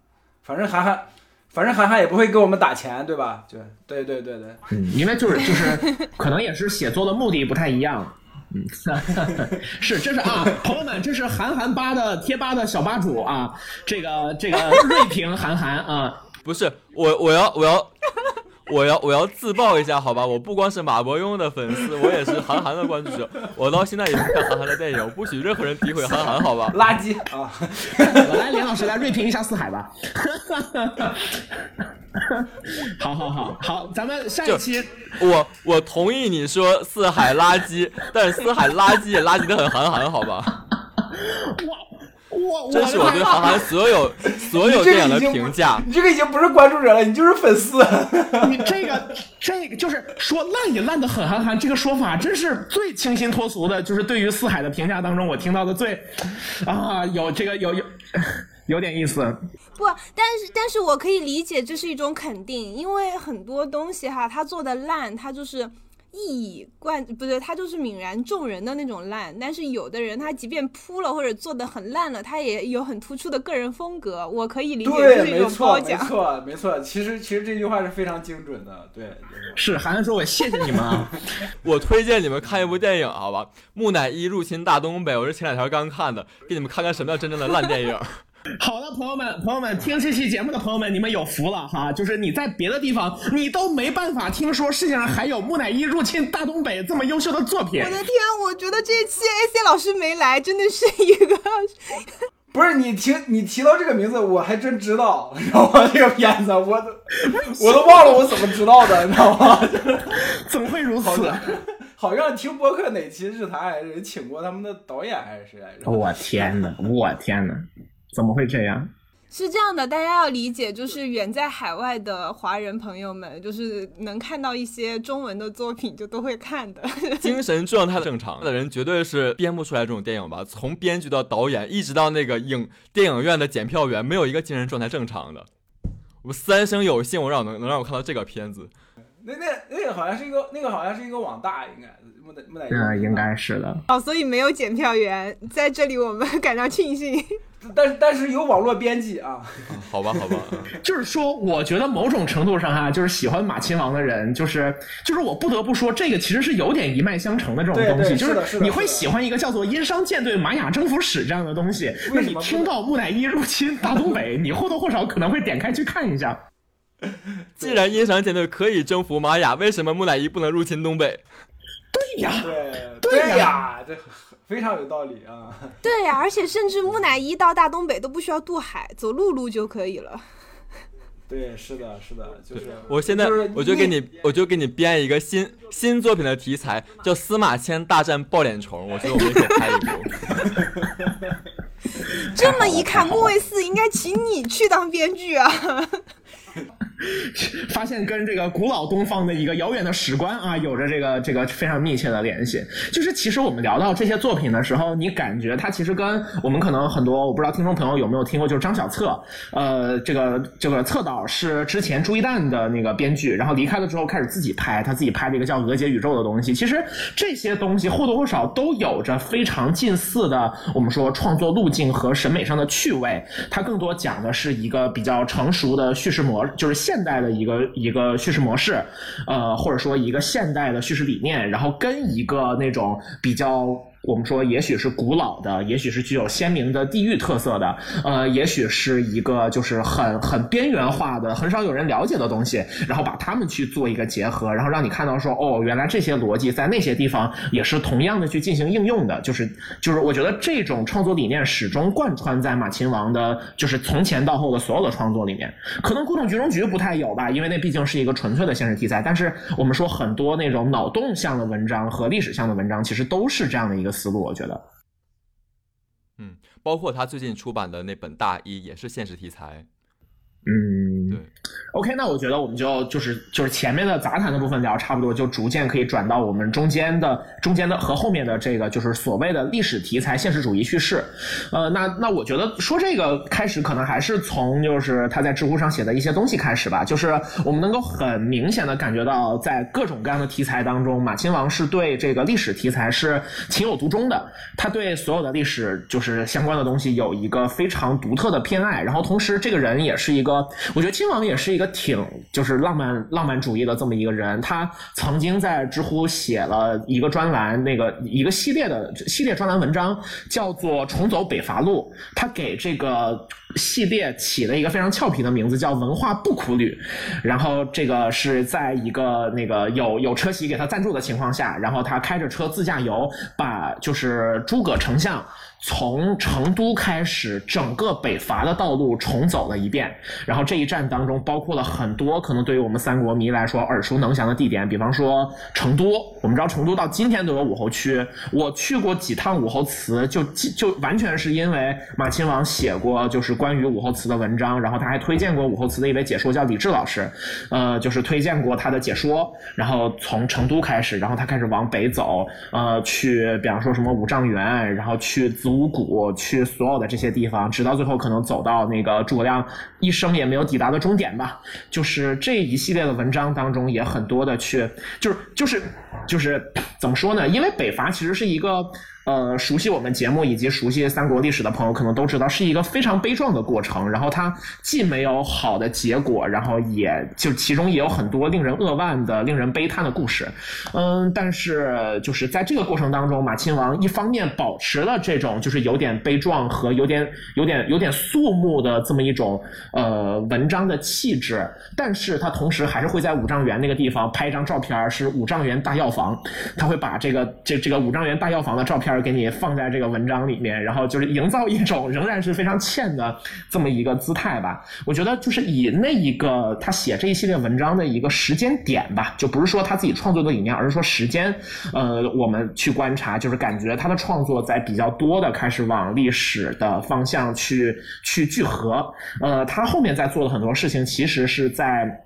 S1: 反正韩寒，反正韩寒也不会给我们打钱，对吧？对对对对对，
S6: 嗯，因为就是就是，可能也是写作的目的不太一样。嗯，是，这是啊，朋友们，这是韩寒吧的贴吧的小吧主啊，这个这个 锐评韩寒啊，
S5: 不是我，我要我要我要我要自爆一下，好吧？我不光是马伯庸的粉丝，我也是韩寒的关注者。我到现在也是看韩寒的电影，我不许任何人诋毁韩寒，好吧？
S1: 垃圾啊！
S6: 来，连老师来锐评一下四海吧。好好好好，咱们下一期
S5: 我我同意你说四海垃圾，但是四海垃圾也垃圾的很韩寒，好吧？
S6: 我
S5: 这是我对韩寒所有所有电影的评价。
S1: 你这个已经不是关注者了，你就是粉丝。
S6: 你这个这个就是说烂也烂的很韩寒，这个说法真是最清新脱俗的，就是对于四海的评价当中，我听到的最啊有这个有有有点意思。
S3: 不，但是但是我可以理解这是一种肯定，因为很多东西哈，他做的烂，他就是一以贯不对，他就是泯然众人的那种烂。但是有的人他即便扑了或者做的很烂了，他也有很突出的个人风格，我可以理解这
S1: 对，
S3: 是一种
S1: 没错，没。错，没错。其实其实这句话是非常精准的，对。就是
S6: 是韩寒说：“我谢谢你们啊。
S5: 我推荐你们看一部电影，好吧？木乃伊入侵大东北，我是前两天刚看的，给你们看看什么叫真正的烂电影。”
S6: 好的，朋友们，朋友们，听这期节目的朋友们，你们有福了哈！就是你在别的地方，你都没办法听说世界上还有木乃伊入侵大东北这么优秀的作品
S3: 我。的天，我觉得这期 AC 老师没来，真的是一个
S1: 不是你提你提到这个名字，我还真知道，你知道吗？这个片子我都 我都忘了我怎么知道的，你知道吗？
S6: 怎么会如此？
S1: 好像好像听播客哪期日谈还是请过他们的导演还是谁来着？
S6: 我天呐！我天哪！怎么会这样？
S3: 是这样的，大家要理解，就是远在海外的华人朋友们，就是能看到一些中文的作品，就都会看的。
S5: 精神状态正常的人绝对是编不出来这种电影吧？从编剧到导演，一直到那个影电影院的检票员，没有一个精神状态正常的。我三生有幸，我让我能能让我看到这个片子。
S1: 那那那个好像是一个那个好像是一个网大，应该木乃木乃伊。
S6: 嗯，应该是的。
S3: 哦，所以没有检票员，在这里我们感到庆幸。
S1: 但是但是有网络编辑啊。
S5: 好吧，好吧，
S6: 就是说，我觉得某种程度上哈，就是喜欢马亲王的人，就是就是我不得不说，这个其实是有点一脉相承的这种东西，
S1: 对
S6: 就是你会喜欢一个叫做《殷商舰队玛雅征服史》这样的东西，那你听到木乃伊入侵大东北，你或多或少可能会点开去看一下。
S5: 既然殷商舰队可以征服玛雅，为什么木乃伊不能入侵东北？
S6: 对呀，
S1: 对
S6: 对呀
S1: 呀，这非常有道理啊。
S3: 对呀、而且甚至木乃伊到大东北都不需要渡海，走陆路就可以了。
S1: 对，是的，是的，就是
S5: 我现在我就给你，我就给你编一个新新作品的题材，叫司马迁大战抱脸虫。我觉得我们也可以拍一部。
S3: 这么一看，莫卫四应该请你去当编剧啊！
S6: 发现跟这个古老东方的一个遥远的史观啊，有着这个这个非常密切的联系。就是其实我们聊到这些作品的时候，你感觉它其实跟我们可能很多我不知道听众朋友有没有听过，就是张小策，呃，这个这个策导是之前朱一蛋的那个编剧，然后离开了之后开始自己拍，他自己拍了一个叫《俄杰宇宙》的东西。其实这些东西或多或少都有着非常近似的，我们说创作路径和审美上的趣味。它更多讲的是一个比较成熟的叙事模，就是现代的一个一个叙事模式，呃，或者说一个现代的叙事理念，然后跟一个那种比较。我们说，也许是古老的，也许是具有鲜明的地域特色的，呃，也许是一个就是很很边缘化的、很少有人了解的东西，然后把它们去做一个结合，然后让你看到说，哦，原来这些逻辑在那些地方也是同样的去进行应用的，就是就是我觉得这种创作理念始终贯穿在马亲王的，就是从前到后的所有的创作里面。可能《古董局中局》不太有吧，因为那毕竟是一个纯粹的现实题材，但是我们说很多那种脑洞向的文章和历史向的文章，其实都是这样的一个。思路，我觉得，
S5: 嗯，包括他最近出版的那本《大一》也是现实题材，
S6: 嗯，OK，那我觉得我们就就是就是前面的杂谈的部分聊差不多，就逐渐可以转到我们中间的中间的和后面的这个就是所谓的历史题材现实主义叙事。呃，那那我觉得说这个开始可能还是从就是他在知乎上写的一些东西开始吧。就是我们能够很明显的感觉到，在各种各样的题材当中，马亲王是对这个历史题材是情有独钟的。他对所有的历史就是相关的东西有一个非常独特的偏爱。然后同时，这个人也是一个，我觉得亲王也是一个。挺就是浪漫浪漫主义的这么一个人，他曾经在知乎写了一个专栏，那个一个系列的系列专栏文章，叫做《重走北伐路》。他给这个系列起了一个非常俏皮的名字，叫“文化不苦旅”。然后这个是在一个那个有有车企给他赞助的情况下，然后他开着车自驾游，把就是诸葛丞相。从成都开始，整个北伐的道路重走了一遍。然后这一站当中包括了很多可能对于我们三国迷来说耳熟能详的地点，比方说成都。我们知道成都到今天都有武侯区。我去过几趟武侯祠，就就完全是因为马亲王写过就是关于武侯祠的文章，然后他还推荐过武侯祠的一位解说叫李志老师，呃，就是推荐过他的解说。然后从成都开始，然后他开始往北走，呃，去比方说什么五丈原，然后去子。五谷去所有的这些地方，直到最后可能走到那个诸葛亮一生也没有抵达的终点吧。就是这一系列的文章当中，也很多的去，就是就是就是怎么说呢？因为北伐其实是一个。呃，熟悉我们节目以及熟悉三国历史的朋友可能都知道，是一个非常悲壮的过程。然后它既没有好的结果，然后也就其中也有很多令人扼腕的、令人悲叹的故事。嗯，但是就是在这个过程当中，马亲王一方面保持了这种就是有点悲壮和有点有点有点肃穆的这么一种呃文章的气质，但是他同时还是会在五丈原那个地方拍一张照片，是五丈原大药房。他会把这个这这个五丈原大药房的照片。给你放在这个文章里面，然后就是营造一种仍然是非常欠的这么一个姿态吧。我觉得就是以那一个他写这一系列文章的一个时间点吧，就不是说他自己创作的理念，而是说时间。呃，我们去观察，就是感觉他的创作在比较多的开始往历史的方向去去聚合。呃，他后面在做的很多事情，其实是在。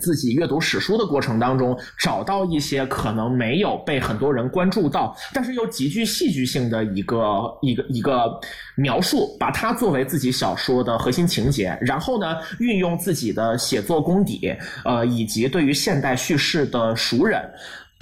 S6: 自己阅读史书的过程当中，找到一些可能没有被很多人关注到，但是又极具戏剧性的一个一个一个描述，把它作为自己小说的核心情节，然后呢，运用自己的写作功底，呃，以及对于现代叙事的熟稔。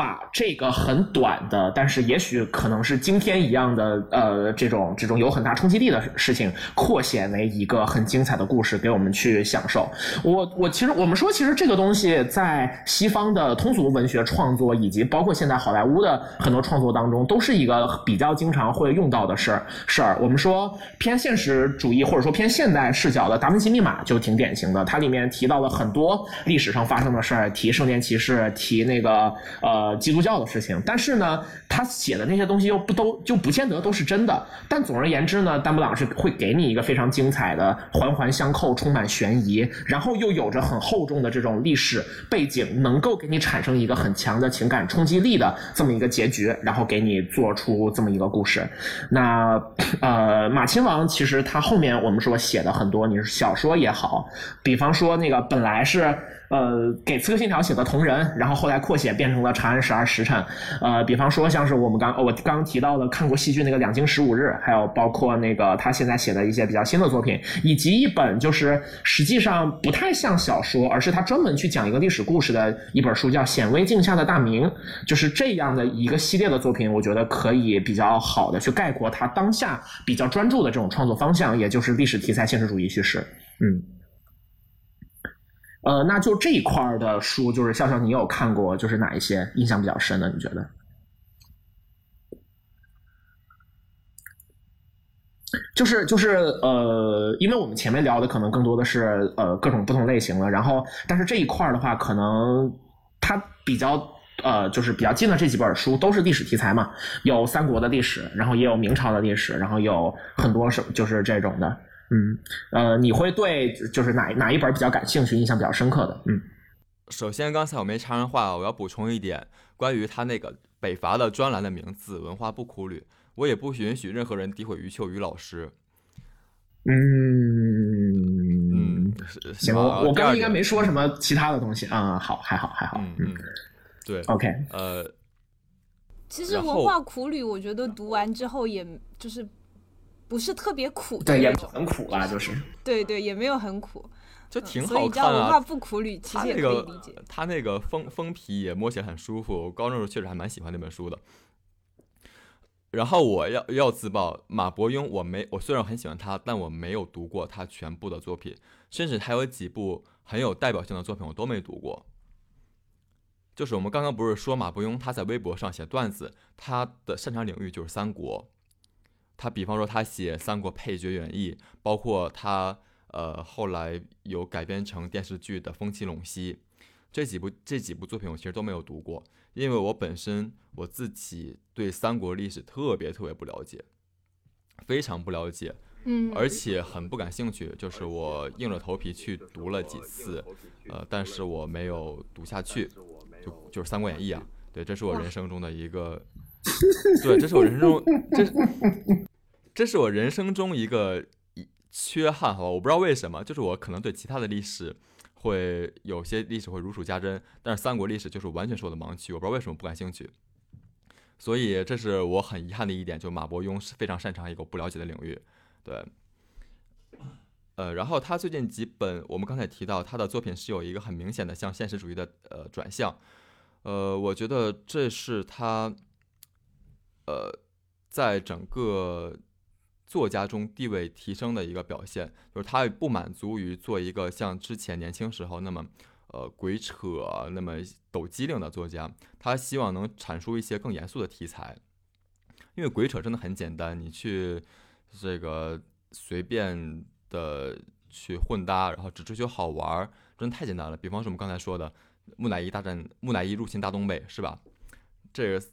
S6: 把这个很短的，但是也许可能是惊天一样的，呃，这种这种有很大冲击力的事情，扩写为一个很精彩的故事给我们去享受。我我其实我们说，其实这个东西在西方的通俗文学创作，以及包括现在好莱坞的很多创作当中，都是一个比较经常会用到的事儿事儿。我们说偏现实主义或者说偏现代视角的《达芬奇密码》就挺典型的，它里面提到了很多历史上发生的事儿，提圣殿骑士，提那个呃。基督教的事情，但是呢，他写的那些东西又不都就不见得都是真的。但总而言之呢，丹布朗是会给你一个非常精彩的、环环相扣、充满悬疑，然后又有着很厚重的这种历史背景，能够给你产生一个很强的情感冲击力的这么一个结局，然后给你做出这么一个故事。那呃，马亲王其实他后面我们说写的很多，你是小说也好，比方说那个本来是。呃，给《刺客信条》写的同人，然后后来扩写变成了《长安十二时辰》。呃，比方说像是我们刚我刚刚提到的看过戏剧那个《两京十五日》，还有包括那个他现在写的一些比较新的作品，以及一本就是实际上不太像小说，而是他专门去讲一个历史故事的一本书，叫《显微镜下的大明》。就是这样的一个系列的作品，我觉得可以比较好的去概括他当下比较专注的这种创作方向，也就是历史题材现实主义叙事。嗯。呃，那就这一块的书，就是笑笑，你有看过，就是哪一些印象比较深的？你觉得？就是就是呃，因为我们前面聊的可能更多的是呃各种不同类型的，然后但是这一块的话，可能它比较呃就是比较近的这几本书都是历史题材嘛，有三国的历史，然后也有明朝的历史，然后有很多什就是这种的。嗯，呃，你会对就是哪哪一本比较感兴趣，印象比较深刻的？嗯，
S5: 首先刚才我没插上话，我要补充一点，关于他那个北伐的专栏的名字《文化不苦旅》，我也不允许任何人诋毁余秋雨老师。
S6: 嗯
S5: 嗯，
S6: 行，我我刚刚应该没说什么其他的东西啊，好，还好，还好，
S5: 嗯嗯，对
S6: ，OK，
S5: 呃，
S3: 其实《文化苦旅》我觉得读完之后，也就是不是特别苦，
S6: 对，也很苦吧，就是，
S3: 对对，也没有很苦，
S5: 就挺
S3: 所以
S5: 好看
S3: 叫文化
S5: 啊。
S3: 不苦旅，其实也
S5: 他那个
S3: 可以理解。
S5: 他那个封封皮也摸起来很舒服，我高中时候确实还蛮喜欢那本书的。然后我要要自曝，马伯庸我没我虽然很喜欢他，但我没有读过他全部的作品，甚至还有几部很有代表性的作品我都没读过。就是我们刚刚不是说马伯庸他在微博上写段子，他的擅长领域就是三国。他比方说他写《三国配角演义》，包括他呃后来有改编成电视剧的《风起陇西》，这几部这几部作品我其实都没有读过，因为我本身我自己对三国历史特别特别不了解，非常不了解，
S3: 嗯，
S5: 而且很不感兴趣。就是我硬着头皮去读了几次，呃，但是我没有读下去，就就是《三国演义》啊，对，这是我人生中的一个，对，这是我人生中这这是我人生中一个一缺憾，好吧，我不知道为什么，就是我可能对其他的历史会有些历史会如数家珍，但是三国历史就是完全是我的盲区，我不知道为什么不感兴趣。所以这是我很遗憾的一点，就马伯庸是非常擅长一个我不了解的领域，对。呃，然后他最近几本，我们刚才提到他的作品是有一个很明显的向现实主义的呃转向，呃，我觉得这是他，呃，在整个作家中地位提升的一个表现，就是他不满足于做一个像之前年轻时候那么呃鬼扯、那么抖机灵的作家，他希望能阐述一些更严肃的题材，因为鬼扯真的很简单，你去这个随便的去混搭，然后只追求好玩儿，真的太简单了。比方说我们刚才说的木乃伊大战木乃伊入侵大东北，是吧？这个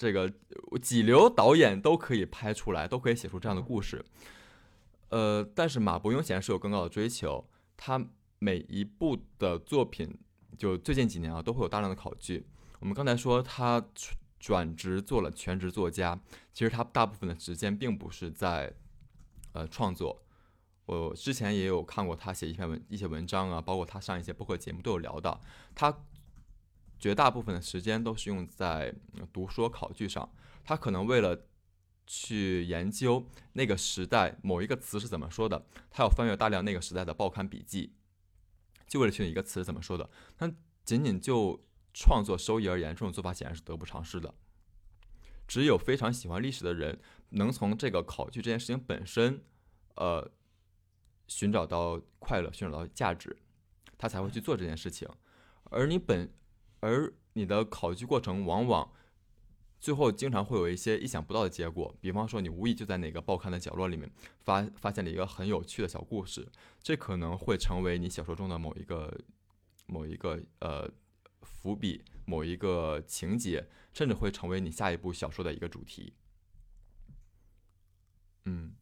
S5: 这个几流导演都可以拍出来，都可以写出这样的故事。呃，但是马伯庸显然是有更高的追求，他每一部的作品，就最近几年啊，都会有大量的考据。我们刚才说他转职做了全职作家，其实他大部分的时间并不是在呃创作。我之前也有看过他写一篇文一些文章啊，包括他上一些播客节目都有聊到，他绝大部分的时间都是用在读说考据上。他可能为了去研究那个时代某一个词是怎么说的，他要翻阅大量那个时代的报刊笔记，就为了确定一个词是怎么说的。那仅仅就创作收益而言，这种做法显然是得不偿失的。只有非常喜欢历史的人，能从这个考据这件事情本身，呃，寻找到快乐，寻找到价值，他才会去做这件事情。而你本，而你的考据过程往往最后经常会有一些意想不到的结果，比方说你无意就在哪个报刊的角落里面发发现了一个很有趣的小故事，这可能会成为你小说中的某一个某一个呃伏笔，某一个情节，甚至会成为你下一部小说的一个主题。嗯，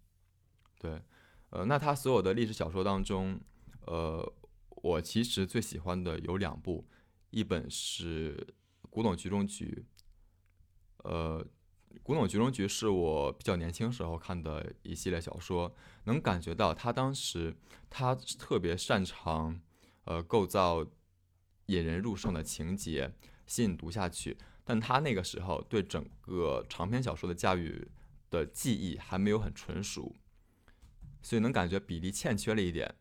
S5: 对，呃，那他所有的历史小说当中，呃，我其实最喜欢的有两部，一本是《古董局中局》，呃，《古董局中局》是我比较年轻时候看的一系列小说，能感觉到他当时他特别擅长，呃，构造引人入胜的情节，吸引读下去，但他那个时候对整个长篇小说的驾驭的技艺还没有很纯熟，所以能感觉比例欠缺了一点。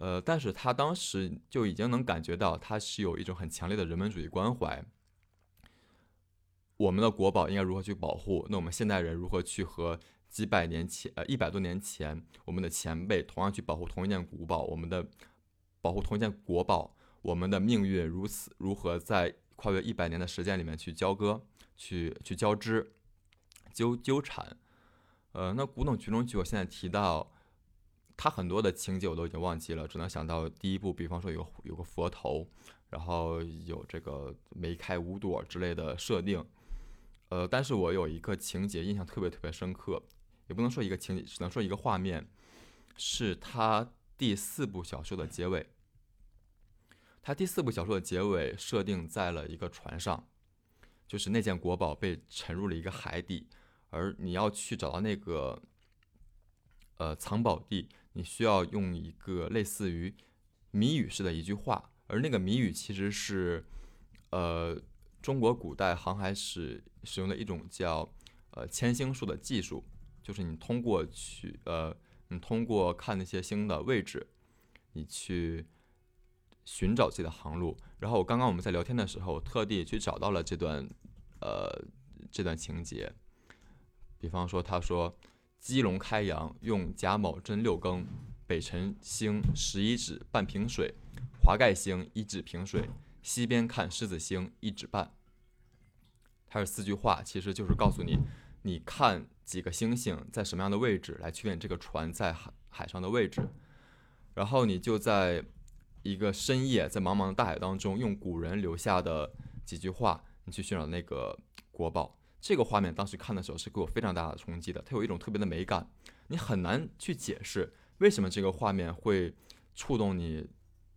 S5: 呃，但是他当时就已经能感觉到他是有一种很强烈的人文主义关怀。我们的国宝应该如何去保护？那我们现代人如何去和几百年前呃一百多年前我们的前辈同样去保护同一件古堡？我们的保护同一件国宝，我们的命运如此如何在跨越一百年的时间里面去交割、去去交织、纠纠缠？呃，那古董局中局，我现在提到。他很多的情节我都已经忘记了，只能想到第一部，比方说有有个佛头，然后有这个梅开五朵之类的设定。呃，但是我有一个情节印象特别特别深刻，也不能说一个情节，只能说一个画面，是他第四部小说的结尾。他第四部小说的结尾设定在了一个船上，就是那件国宝被沉入了一个海底，而你要去找到那个呃藏宝地。你需要用一个类似于谜语式的一句话，而那个谜语其实是，呃，中国古代航海史使用的一种叫呃牵星术的技术，就是你通过去呃，你通过看那些星的位置，你去寻找自己的航路。然后我刚刚我们在聊天的时候，特地去找到了这段呃这段情节，比方说他说。基隆开阳，用甲卯针六更，北辰星十一指半平水，华盖星一指平水，西边看狮子星一指半。它是四句话，其实就是告诉你，你看几个星星在什么样的位置，来确定这个船在海海上的位置。然后你就在一个深夜，在茫茫的大海当中，用古人留下的几句话，你去寻找那个国宝。这个画面当时看的时候是给我非常大的冲击的，它有一种特别的美感，你很难去解释为什么这个画面会触动你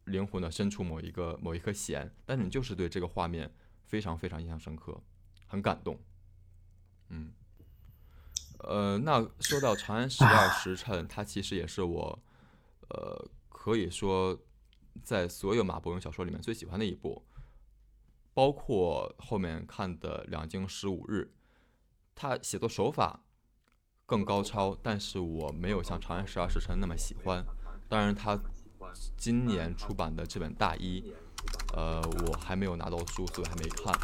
S5: 灵魂的深处某一个某一颗弦，但是你就是对这个画面非常非常印象深刻，很感动。嗯，呃，那说到《长安十二时辰》，它其实也是我，呃，可以说在所有马伯庸小说里面最喜欢的一部。包括后面看的《两京十五日》，他写作手法更高超，但是我没有像《长安十二时辰》那么喜欢。当然，他今年出版的这本《大一》，呃，我还没有拿到书，所以还没看。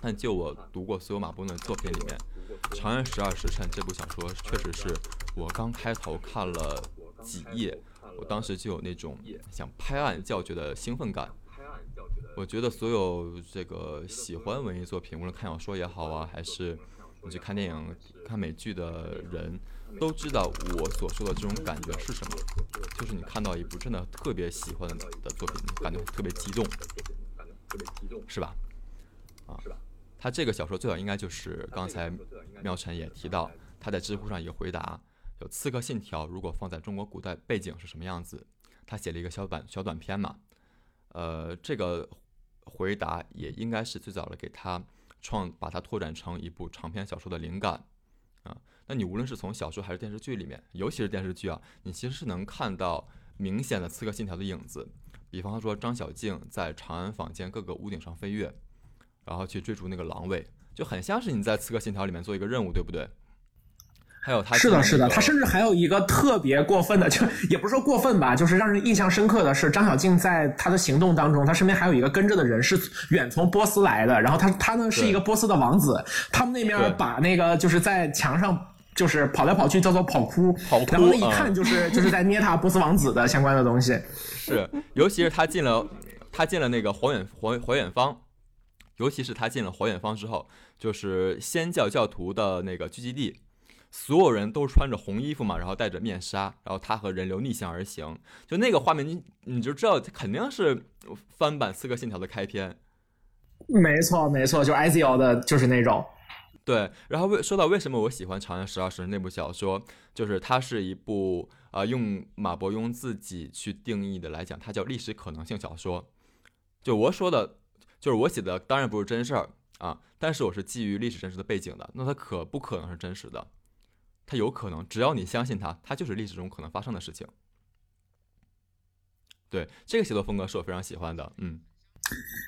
S5: 但就我读过所有马伯庸的作品里面，《长安十二时辰》这部小说确实是我刚开头看了几页，我当时就有那种想拍案叫绝的兴奋感。我觉得所有这个喜欢文艺作品，无论看小说也好啊，还是你去看电影、看美剧的人，都知道我所说的这种感觉是什么。就是你看到一部真的特别喜欢的作品，感觉特别激动，是吧？啊，他这个小说最早应该就是刚才妙晨也提到，他在知乎上一个回答，有《刺客信条》如果放在中国古代背景是什么样子？他写了一个小短小短片嘛。呃，这个回答也应该是最早的给他创，把它拓展成一部长篇小说的灵感啊。那你无论是从小说还是电视剧里面，尤其是电视剧啊，你其实是能看到明显的《刺客信条》的影子。比方说张小静在长安坊间各个屋顶上飞跃，然后去追逐那个狼尾，就很像是你在《刺客信条》里面做一个任务，对不对？还有他
S6: 是的，是的，他甚至还有一个特别过分的，就也不是说过分吧，就是让人印象深刻的是，张小静在他的行动当中，他身边还有一个跟着的人是远从波斯来的，然后他他呢是一个波斯的王子，他们那边把那个就是在墙上就是跑来跑去叫做跑哭，
S5: 跑哭，
S6: 然后一看就是就是在捏他波斯王子的相关的东西，
S5: 是，尤其是他进了他进了那个火远火火远方，尤其是他进了火远方之后，就是仙教教徒的那个聚集地。所有人都穿着红衣服嘛，然后戴着面纱，然后他和人流逆向而行，就那个画面，你你就知道肯定是翻版《刺客信条》的开篇。
S6: 没错没错，就 IZO 的就是那种。
S5: 对，然后为说到为什么我喜欢《长安十二时辰》那部小说，就是它是一部呃用马伯庸自己去定义的来讲，它叫历史可能性小说。就我说的，就是我写的当然不是真事儿啊，但是我是基于历史真实的背景的，那它可不可能是真实的？他有可能，只要你相信他，他就是历史中可能发生的事情。对，这个写作风格是我非常喜欢的，嗯。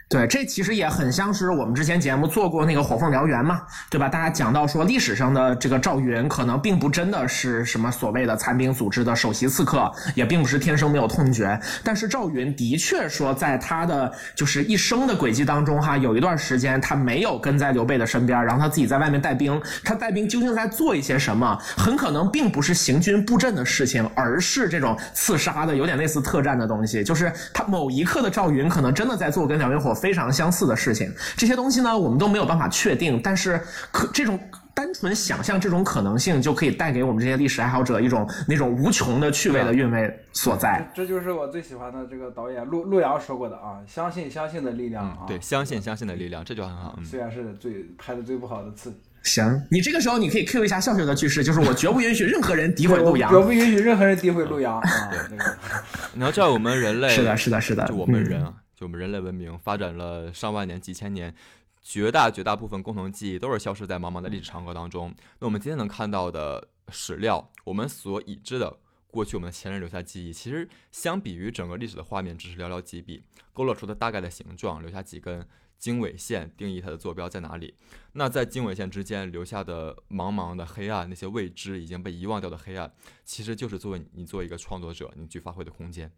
S6: 对，这其实也很像是我们之前节目做过那个《火凤燎原》嘛，对吧？大家讲到说历史上的这个赵云，可能并不真的是什么所谓的残兵组织的首席刺客，也并不是天生没有痛觉。但是赵云的确说，在他的就是一生的轨迹当中，哈，有一段时间他没有跟在刘备的身边，然后他自己在外面带兵。他带兵究竟在做一些什么？很可能并不是行军布阵的事情，而是这种刺杀的，有点类似特战的东西。就是他某一刻的赵云，可能真的在做跟梁云火非常相似的事情。这些东西呢，我们都没有办法确定，但是可这种单纯想象这种可能性，就可以带给我们这些历史爱好者一种那种无穷的趣味的韵味所在。
S1: 这就是我最喜欢的这个导演陆陆遥说过的啊，相信相信的力量啊，
S5: 嗯，对，相信相信的力量，这就很好。嗯，
S1: 虽然是最拍的最不好的次，
S6: 行，你这个时候你可以 Q 一下笑笑的句式，就是我绝不允许任何人诋毁陆阳。
S1: 绝不允许任何人诋毁陆阳啊。这个
S5: 你要知道，我们人类
S6: 是的，是的，是的，
S5: 就我们
S6: 嗯
S5: 人啊，就我们人类文明发展了上万年、几千年，绝大绝大部分共同记忆都是消失在茫茫的历史长河当中。那我们今天能看到的史料，我们所已知的过去我们的前人留下记忆，其实相比于整个历史的画面，只是寥寥几笔，勾勒出的大概的形状，留下几根经纬线，定义它的坐标在哪里。那在经纬线之间留下的茫茫的黑暗，那些未知已经被遗忘掉的黑暗，其实就是作为你作为一个创作者，你去发挥的空间。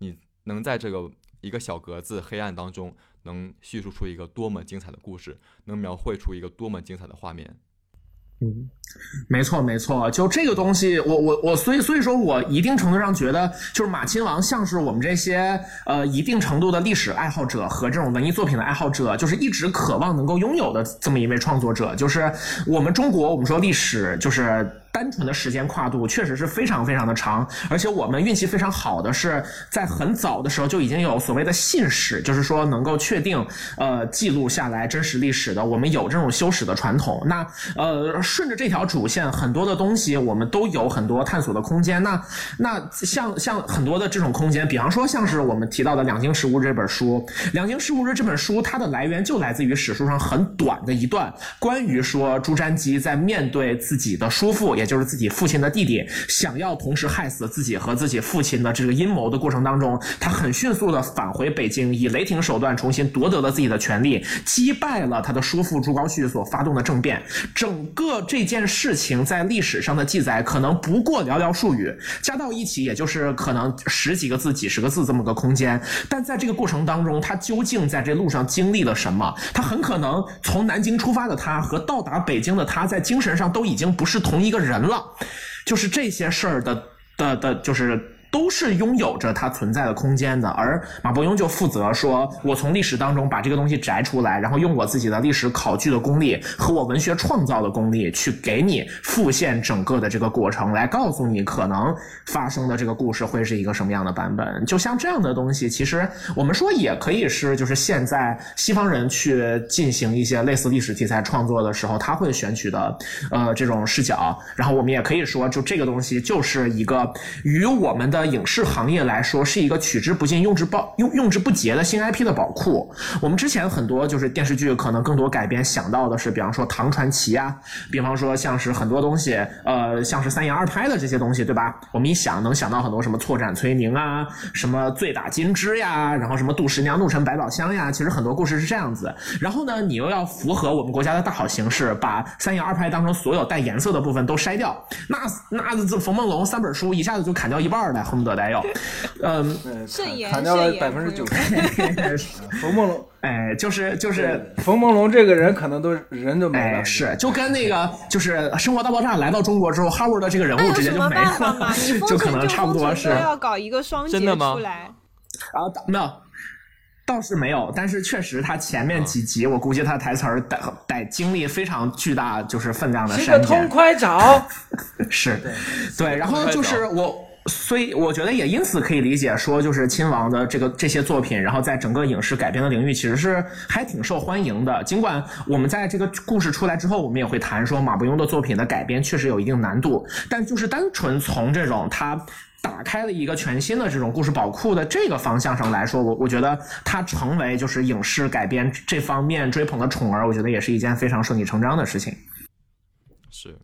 S5: 你能在这个一个小格子黑暗当中，能叙述出一个多么精彩的故事，能描绘出一个多么精彩的画面。
S6: 嗯，没错没错，就这个东西，我我我，所以所以说我一定程度上觉得，就是马亲王像是我们这些呃一定程度的历史爱好者和这种文艺作品的爱好者，就是一直渴望能够拥有的这么一位创作者。就是我们中国，我们说历史就是。单纯的时间跨度确实是非常非常的长，而且我们运气非常好的是在很早的时候就已经有所谓的信史，就是说能够确定呃记录下来真实历史的，我们有这种修史的传统。那呃顺着这条主线，很多的东西我们都有很多探索的空间。那那像像很多的这种空间，比方说像是我们提到的《两京十五日》这本书，《两京十五日》这本书它的来源就来自于史书上很短的一段关于说朱瞻基在面对自己的叔父，也就是自己父亲的弟弟，想要同时害死自己和自己父亲的这个阴谋的过程当中，他很迅速的返回北京，以雷霆手段重新夺得了自己的权利，击败了他的叔父朱高煦所发动的政变。整个这件事情在历史上的记载可能不过寥寥数语，加到一起也就是可能十几个字、几十个字这么个空间。但在这个过程当中，他究竟在这路上经历了什么？他很可能从南京出发的他和到达北京的他在精神上都已经不是同一个人人了。就是这些事儿的的的，就是都是拥有着它存在的空间的。而马伯庸就负责说，我从历史当中把这个东西摘出来，然后用我自己的历史考据的功力和我文学创造的功力，去给你复现整个的这个过程，来告诉你可能发生的这个故事会是一个什么样的版本。就像这样的东西，其实我们说也可以是，就是现在西方人去进行一些类似历史题材创作的时候，他会选取的呃这种视角。然后我们也可以说，就这个东西就是一个与我们的影视行业来说，是一个取之不尽、用之不用用之不竭的新 IP 的宝库。我们之前很多就是电视剧可能更多改编想到的是，比方说《唐传奇》啊，比方说像是很多东西，呃，像是三言二拍的这些东西，对吧？我们一想能想到很多什么错斩崔宁啊，什么醉打金枝呀，然后什么杜十娘怒沉百宝箱呀，其实很多故事是这样子。然后呢，你又要符合我们国家的大好形势，把三言二拍当中所有带颜色的部分都筛掉，那那这冯梦龙三本书一下子就砍掉一半了，恨不得得有。嗯，
S1: 砍掉了百分之九十。冯梦龙，
S6: 哎，就是就是。
S1: 冯梦龙这个人可能都人都没了。
S6: 哎，是，就跟那个就是《生活大爆炸》来到中国之后，哈沃的这个人物直接就没了，
S3: 封
S6: 就可能差不多是
S3: 要搞一个双节
S5: 真的吗
S3: 出来。
S6: 啊，没有，倒是没有，但是确实他前面几集，我估计他台词儿得得经历非常巨大就是分量的
S1: 是个痛，快找，
S6: 是，对，然后就是我。所以我觉得也因此可以理解说，就是亲王的这个这些作品，然后在整个影视改编的领域其实是还挺受欢迎的。尽管我们在这个故事出来之后，我们也会谈说马伯庸的作品的改编确实有一定难度，但就是单纯从这种他。打开了一个全新的这种故事宝库的这个方向上来说，我我觉得他成为就是影视改编这方面追捧的宠儿，我觉得也是一件非常顺理成章的事情。
S5: 是，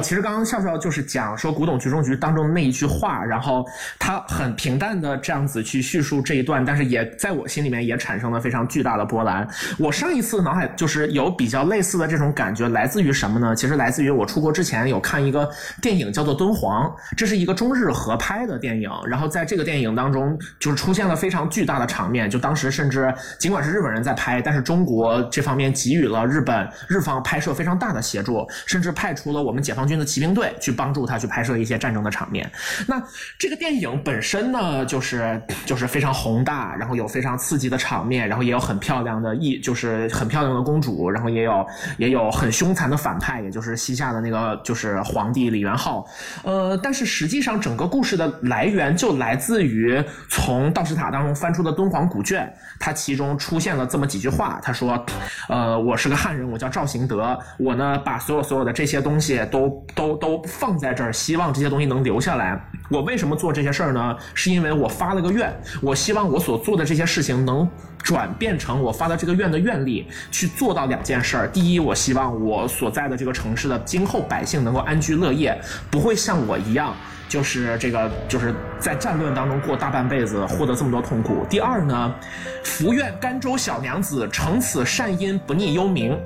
S6: 其实刚刚笑笑就是讲说《古董局中局》当中那一句话，然后他很平淡的这样子去叙述这一段，但是也在我心里面也产生了非常巨大的波澜。我上一次脑海就是有比较类似的这种感觉，来自于什么呢？其实来自于我出国之前有看一个电影叫做《敦煌》，这是一个中日合拍的电影，然后在这个电影当中就是出现了非常巨大的场面，就当时甚至尽管是日本人在拍，但是中国这方面给予了日本日方拍摄非常大的协助，甚至派出了我们解放军的骑兵队去帮助他去拍摄一些战争的场面。那这个电影本身呢，就是就是非常宏大，然后有非常刺激的场面，然后也有很漂亮的艺，就是很漂亮的公主，然后也有也有很凶残的反派，也就是西夏的那个就是皇帝李元昊。呃，但是实际上整个故事的来源就来自于从道士塔当中翻出的敦煌古卷，它其中出现了这么几句话，他说，呃，我是个汉人，我叫赵行德，我呢把所有所有的这些东西都 都都放在这儿，希望这些东西能留下来。我为什么做这些事儿呢？是因为我发了个愿，我希望我所做的这些事情能转变成我发的这个愿的愿力，去做到两件事儿。第一，我希望我所在的这个城市的今后百姓能够安居乐业，不会像我一样。就是这个，就是在战乱当中过大半辈子，获得这么多痛苦。第二呢，福愿甘州小娘子成此善因，不逆幽冥。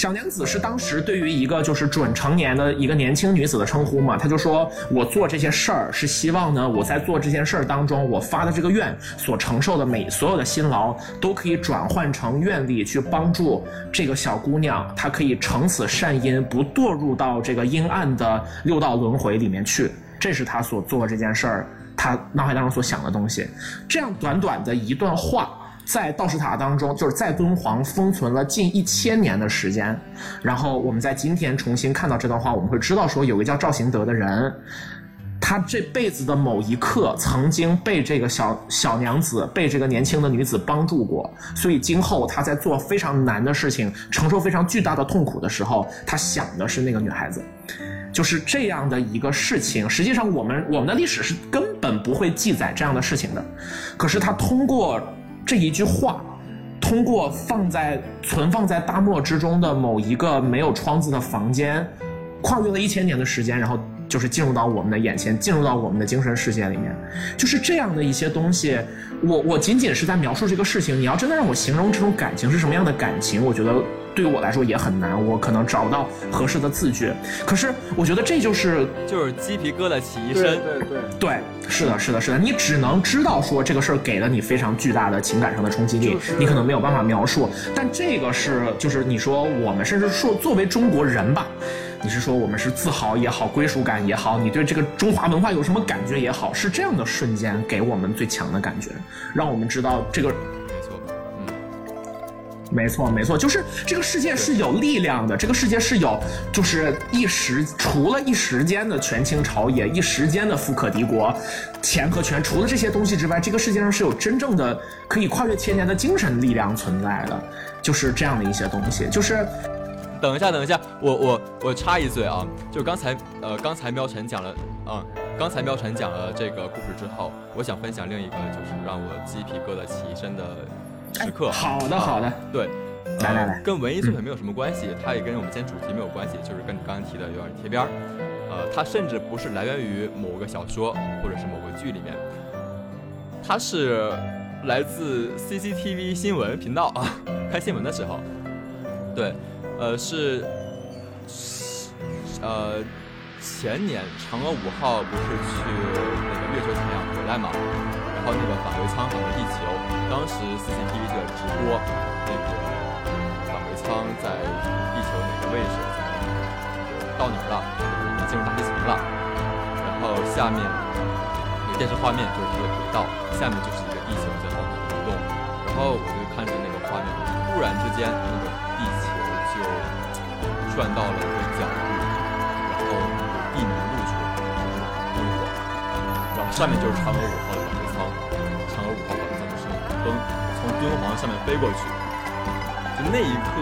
S6: 小娘子是当时对于一个就是准成年的一个年轻女子的称呼嘛，她就说我做这些事儿是希望呢，我在做这件事儿当中，我发的这个愿所承受的每所有的辛劳都可以转换成愿力去帮助这个小姑娘，她可以成此善因，不堕入到这个阴暗的六道轮回里面去。这是她所做这件事儿，她脑海当中所想的东西。这样短短的一段话。在道士塔当中，就是在敦煌封存了近一千年的时间，然后我们在今天重新看到这段话，我们会知道说有个叫赵行德的人，他这辈子的某一刻曾经被这个小小娘子、被这个年轻的女子帮助过，所以今后他在做非常难的事情、承受非常巨大的痛苦的时候，他想的是那个女孩子。就是这样的一个事情，实际上我们我们的历史是根本不会记载这样的事情的，可是他通过。这一句话，通过放在存放在大漠之中的某一个没有窗子的房间，跨越了一千年的时间，然后就是进入到我们的眼前，进入到我们的精神世界里面，就是这样的一些东西。我我仅仅是在描述这个事情，你要真的让我形容这种感情是什么样的感情，我觉得对于我来说也很难，我可能找不到合适的字句。可是我觉得这就是
S5: 就是鸡皮疙瘩起一身。
S1: 对对，
S6: 对，是的，是的，是的，你只能知道说这个事儿给了你非常巨大的情感上的冲击力，
S1: 就是
S6: 你可能没有办法描述。但这个是，就是你说我们，甚至说作为中国人吧，你是说我们是自豪也好，归属感也好，你对这个中华文化有什么感觉也好，是这样的瞬间给我们最强的感觉，让我们知道这个
S5: 没错，
S6: 没错，就是这个世界是有力量的，这个世界是有，就是一时除了一时间的权倾朝野，一时间的富可敌国，钱和权，除了这些东西之外，这个世界上是有真正的可以跨越千年的精神力量存在的，就是这样的一些东西，就是
S5: 等一下，等一下，我我我插一嘴啊，就刚才呃，刚才喵晨讲了，嗯，刚才喵晨讲了这个故事之后，我想分享另一个就是让我鸡皮疙瘩起一身的时刻。
S6: 好的，好的，
S5: 对，
S6: 来来来
S5: 呃，跟文艺作品没有什么关系，它也跟我们今天主题没有关系，就是跟你刚刚提的有点贴边儿。呃，它甚至不是来源于某个小说或者是某个剧里面，它是来自 CCTV 新闻频道啊，开新闻的时候，对，呃是，呃前年嫦娥五号不是去那个月球采样回来嘛，然后那个返回舱返回地球，当时 CCTV 就在直播那个返回舱在地球哪个位置，就是到哪儿了，已经进入大气层了，然后下面那个电视画面就是它的轨道，下面就是一个地球在往哪移动，然后我就看着那个画面，突然之间那个地球就转到了一个角度，然后地面露出了灯火，然后上面就是嫦娥五号敦煌上面飞过去，就那一刻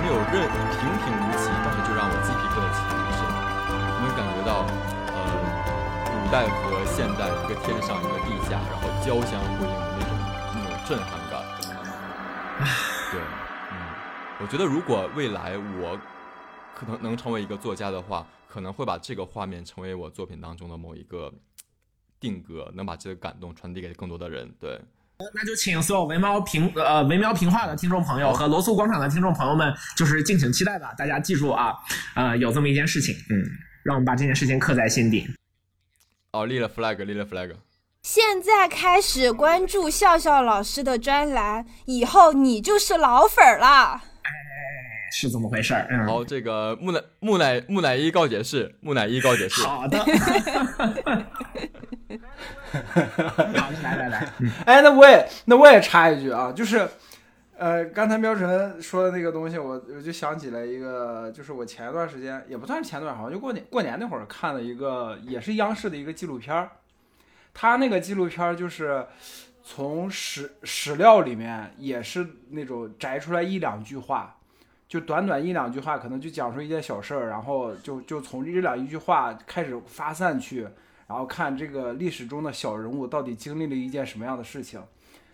S5: 没有任平平无奇，但是就让我鸡皮疙瘩起了一身，能感觉到呃古代和现代一个天上一个地下，然后交相辉映的那种那种震撼感。对，嗯，我觉得如果未来我可能能成为一个作家的话，可能会把这个画面成为我作品当中的某一个定格，能把这个感动传递给更多的人。对，
S6: 那就请所有维喵评呃维喵评话的听众朋友和罗素广场的听众朋友们，就是敬请期待吧。大家记住啊，呃，有这么一件事情，嗯，让我们把这件事情刻在心底。
S5: 哦，立了 flag，立了 flag。
S3: 现在开始关注笑笑老师的专栏，以后你就是老粉儿啦。
S6: 是这么回事儿，嗯，
S5: 好，这个木乃木乃木乃伊告解释，木乃伊告解释。
S6: 好的，好，来来来，
S1: 哎，那我也那我也插一句啊，就是，呃，刚才喵晨说的那个东西，我我就想起来一个，就是我前一段时间也不算前段，好像就过年过年那会儿看了一个，也是央视的一个纪录片儿。他那个纪录片儿就是从史史料里面也是那种摘出来一两句话，就短短一两句话，可能就讲述一件小事儿，然后就就从这两一句话开始发散去，然后看这个历史中的小人物到底经历了一件什么样的事情。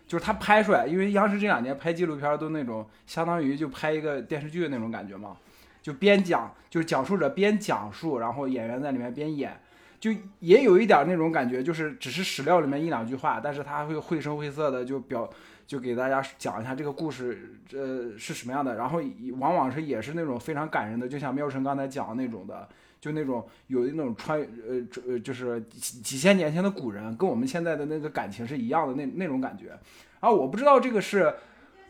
S1: 就是他拍出来，因为央视这两年拍纪录片都那种相当于就拍一个电视剧的那种感觉嘛，就边讲就是讲述者边讲述，然后演员在里面边演，就也有一点那种感觉，就是只是史料里面一两句话，但是他会绘声绘色的就表就给大家讲一下这个故事，呃是什么样的，然后往往是也是那种非常感人的，就像喵晨刚才讲的那种的，就那种有那种穿呃这呃就是几几千年前的古人跟我们现在的那个感情是一样的那那种感觉，然后我不知道这个是，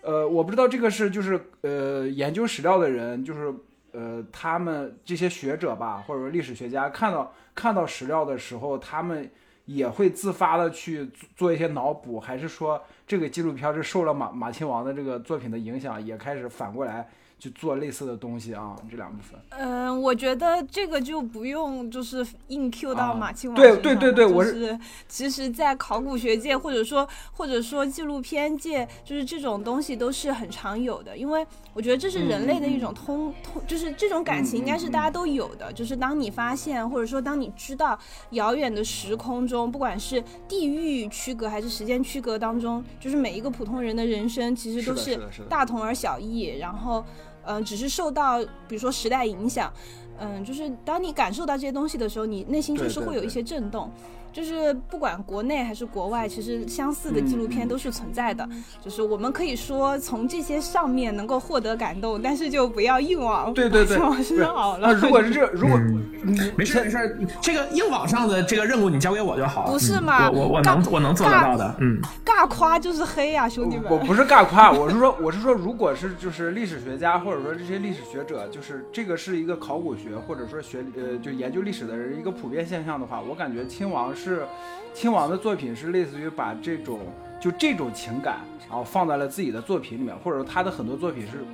S1: 呃我不知道这个是就是呃研究史料的人就是。呃，他们这些学者吧，或者说历史学家，看到看到史料的时候，他们也会自发的去做做一些脑补，还是说这个纪录片是受了马马亲王的这个作品的影响，也开始反过来去做类似的东西啊？这两部分。
S3: 嗯，我觉得这个就不用就是硬 Q 到
S1: 啊
S3: 马亲王
S1: 对
S3: 身上
S1: 对对对
S3: 了
S1: 我
S3: 就是是其实，在考古学界或者说或者说纪录片界，就是这种东西都是很常有的，因为我觉得这是人类的一种通通，就是这种感情应该是大家都有的，就是当你发现或者说当你知道遥远的时空中，不管是地域区隔还是时间区隔当中，就是每一个普通人的人生其实都
S1: 是
S3: 大同而小异，然后。嗯、只是受到比如说时代影响，嗯，就是当你感受到这些东西的时候，你内心就是会有一些震动。就是不管国内还是国外，其实相似的纪录
S1: 嗯
S3: 片都是存在的。就是我们可以说从这些上面能够获得感动，但是就不要硬往
S1: 对对对，
S3: 往身上好了。
S1: 那如果是这，如果你
S6: 没事没事，这个硬往上的这个任务你交给我就好了。
S3: 不是
S6: 嗯
S3: 嘛
S6: 我我我能我能做得到的，嗯。
S3: 尬夸就是黑呀、兄弟们。
S1: 我不是尬夸，我是说，我是说，如果是就是历史学家或者说这些历史学者，就是这个是一个考古学或者说学呃就研究历史的人一个普遍现象的话，我感觉亲王是是亲王的作品是类似于把这种就这种情感，然后放在了自己的作品里面，或者说他的很多作品是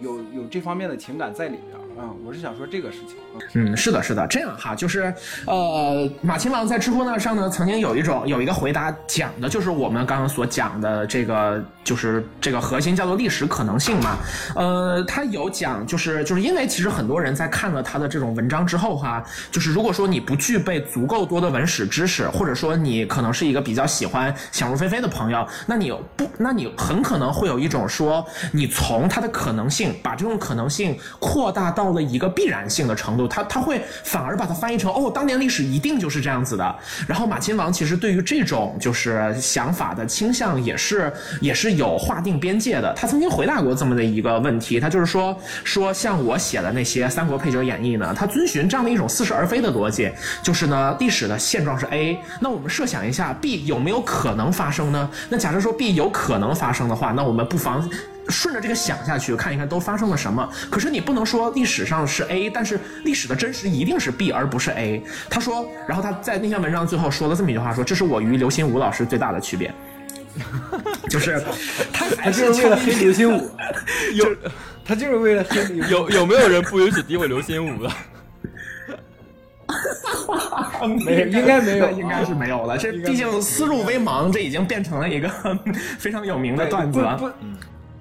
S1: 有有这方面的情感在里边。嗯，我是想说这个事情。嗯，
S6: 是的，是的，这样哈，就是呃，马亲王在知乎那上呢，曾经有一种有一个回答，讲的就是我们刚刚所讲的这个，就是这个核心叫做历史可能性嘛。呃，他有讲，就是就是因为其实很多人在看了他的这种文章之后哈，就是如果说你不具备足够多的文史知识，或者说你可能是一个比较喜欢想入非非的朋友，那你不，那你很可能会有一种说，你从他的可能性，把这种可能性扩大到到了一个必然性的程度，他他会反而把它翻译成哦，当年历史一定就是这样子的。然后马亲王其实对于这种就是想法的倾向也是也是有划定边界的。他曾经回答过这么的一个问题，他就是说说像我写的那些《三国配角演义》呢，它遵循这样的一种似是而非的逻辑，就是呢历史的现状是 A，那我们设想一下 B 有没有可能发生呢？那假设说 B 有可能发生的话，那我们不妨。顺着这个想下去，看一看都发生了什么。可是你不能说历史上是 A，但是历史的真实一定是 B 而不是 A。他说，然后他在那篇文章最后说了这么一句话，说这是我与刘心武老师最大的区别，就是他
S1: 他
S6: 还
S1: 就是 是为了黑刘心武，
S5: 有
S1: 他就是为了黑刘。
S5: 有有没有人不允许诋毁刘心武的？
S1: 没有应该没有
S6: 应该是没有了。这毕竟思路微茫，这已经变成了一个非常有名的段子了。
S1: 不不，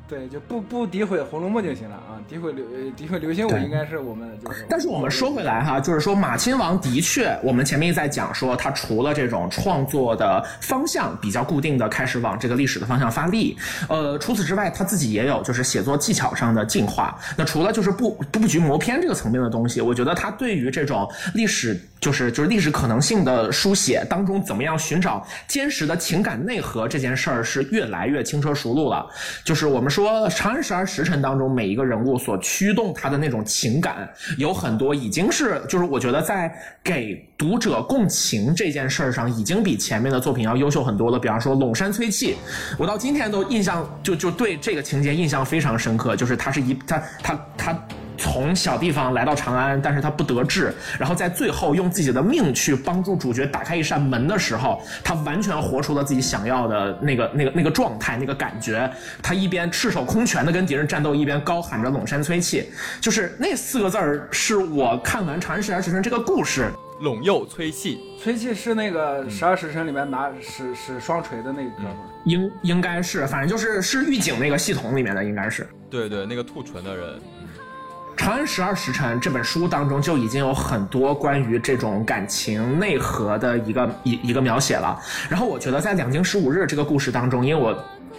S1: 对，就不不诋毁《红楼梦》就行了啊！诋毁刘呃诋毁刘心武应该是我们就是。
S6: 但是我们说回来哈，就是说马亲王的确，我们前面在讲说，他除了这种创作的方向比较固定的开始往这个历史的方向发力，呃，除此之外，他自己也有就是写作技巧上的进化。那除了就是布布局谋篇这个层面的东西，我觉得他对于这种历史就是就是历史可能性的书写当中，怎么样寻找坚实的情感内核这件事儿是越来越轻车熟路了。就是我们说《长安十二时辰》当中每一个人物所驱动他的那种情感，有很多已经是就是我觉得在给读者共情这件事儿上，已经比前面的作品要优秀很多了。比方说《陇山崔气》，我到今天都印象就就对这个情节印象非常深刻，就是他是一他他他。从小地方来到长安，但是他不得志，然后在最后用自己的命去帮助主角打开一扇门的时候，他完全活出了自己想要的那个、那个、那个状态、那个感觉。他一边赤手空拳的跟敌人战斗，一边高喊着“陇山崔气”，就是那四个字儿，是我看完《长安十二时辰》这个故事，
S5: 陇右崔气，
S1: 崔气是那个十二时辰里面拿使使双锤的那个哥们儿。
S6: 应应该是，反正就是是狱警那个系统里面的，应该是。
S5: 对对，那个吐唇的人，《
S6: 长安十二时辰》这本书当中就已经有很多关于这种感情内核的一个一一个描写了。然后我觉得在《两京十五日》这个故事当中，因为我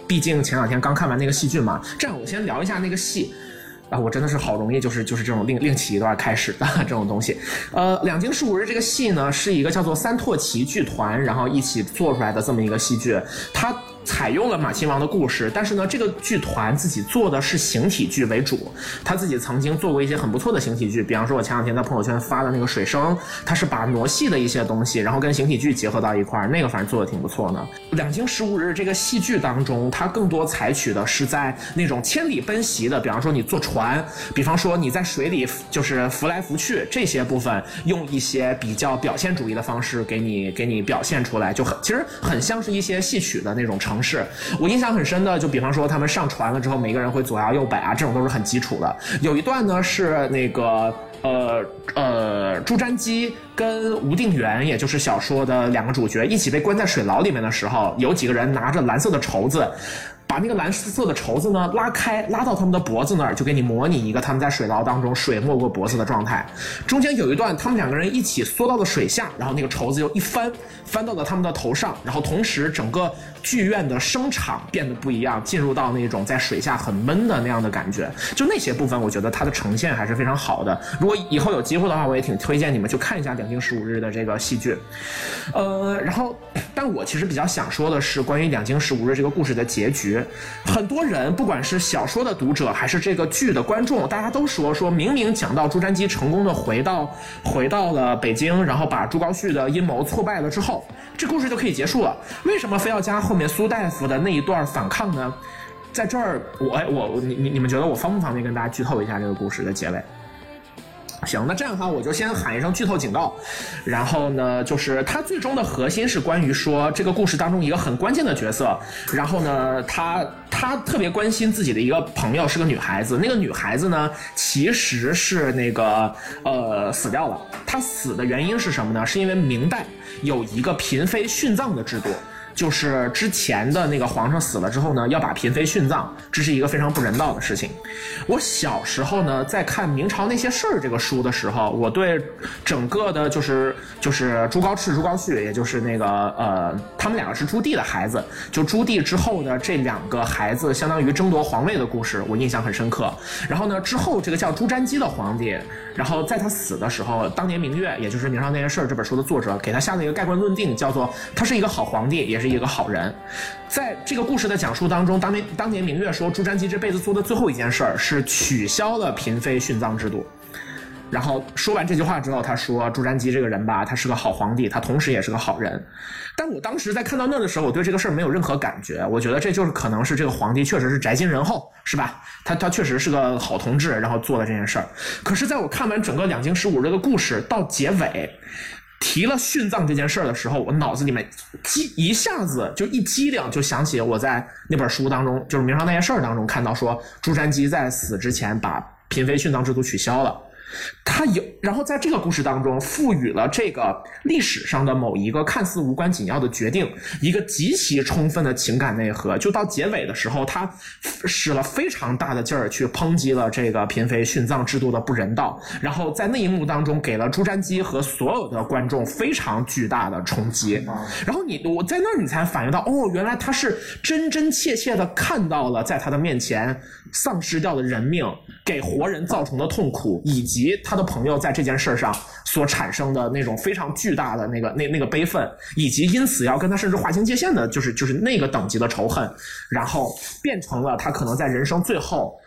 S6: 毕竟前两天刚看完那个戏剧嘛，这样我先聊一下那个戏。啊，我真的是好容易就是就是这种另另起一段开始的 这种东西。呃，《两京十五日》这个戏呢，是一个叫做三拓奇剧团，然后一起做出来的这么一个戏剧，它。采用了马亲王的故事，但是呢，这个剧团自己做的是形体剧为主。他自己曾经做过一些很不错的形体剧，比方说，我前两天在朋友圈发的那个《水生》，他是把傩戏的一些东西，然后跟形体剧结合到一块儿，那个反正做的挺不错的。《两京十五日》这个戏剧当中，它更多采取的是在那种千里奔袭的，比方说你坐船，比方说你在水里就是浮来浮去这些部分，用一些比较表现主义的方式给你给你表现出来，就很其实很像是一些戏曲的那种城市。我印象很深的，就比方说他们上船了之后，每个人会左摇右摆啊，这种都是很基础的。有一段呢是那个呃呃朱瞻基跟吴定远，也就是小说的两个主角一起被关在水牢里面的时候，有几个人拿着蓝色的绸子。把那个蓝色的绸子呢拉开，拉到他们的脖子那儿，就给你模拟一个他们在水牢当中水没过脖子的状态。中间有一段，他们两个人一起缩到了水下，然后那个绸子又一翻，翻到了他们的头上，然后同时整个剧院的声场变得不一样，进入到那种在水下很闷的那样的感觉。就那些部分，我觉得它的呈现还是非常好的。如果以后有机会的话，我也挺推荐你们去看一下《两京十五日》的这个戏剧。呃，然后，但我其实比较想说的是关于《两京十五日》这个故事的结局。很多人，不管是小说的读者还是这个剧的观众，大家都说，说明明讲到朱瞻基成功的回到 回到了北京，然后把朱高煦的阴谋挫败了之后，这故事就可以结束了。为什么非要加后面苏大夫的那一段反抗呢？在这儿，我哎我我你你你们觉得我方不方便跟大家剧透一下这个故事的结尾？行，那这样的话，我就先喊一声剧透警告。然后呢，就是它最终的核心是关于说这个故事当中一个很关键的角色。然后呢，他他特别关心自己的一个朋友是个女孩子，那个女孩子呢其实是那个呃死掉了。她死的原因是什么呢？是因为明代有一个嫔妃殉葬的制度。就是之前的那个皇上死了之后呢，要把嫔妃殉葬，这是一个非常不人道的事情。我小时候呢，在看《明朝那些事儿》这个书的时候，我对整个的就是就是朱高炽、朱高煦，也就是那个呃，他们两个是朱棣的孩子，就朱棣之后的这两个孩子，相当于争夺皇位的故事，我印象很深刻。然后呢，之后这个叫朱瞻基的皇帝，然后在他死的时候，当年明月，也就是《明朝那些事儿》这本书的作者，给他下了一个盖棺论定，叫做他是一个好皇帝，也是一个好人。在这个故事的讲述当中，当年当年明月说，朱瞻基这辈子做的最后一件事儿是取消了嫔妃殉葬制度。然后说完这句话之后，他说：“朱瞻基这个人吧，他是个好皇帝，他同时也是个好人。”但我当时在看到那的时候，我对这个事儿没有任何感觉。我觉得这就是可能是这个皇帝确实是宅心仁厚，是吧？他他确实是个好同志，然后做了这件事儿。可是，在我看完整个两京十五日的故事到结尾，提了殉葬这件事儿的时候，我脑子里面激一下子就一激灵，就想起我在那本书当中，就是《明朝那些事儿》当中看到说，朱瞻基在死之前把嫔妃殉葬制度取消了。他有，然后在这个故事当中赋予了这个历史上的某一个看似无关紧要的决定一个极其充分的情感内核。就到结尾的时候，他使了非常大的劲儿去抨击了这个嫔妃殉葬制度的不人道，然后在那一幕当中给了朱瞻基和所有的观众非常巨大的冲击。然后你我在那儿你才反应到，哦，原来他是真真切切的看到了在他的面前丧失掉的人命给活人造成的痛苦，以及及他的朋友在这件事上所产生的那种非常巨大的那个那那个悲愤，以及因此要跟他甚至划清界限的，就是就是那个等级的仇恨，然后变成了他可能在人生最后。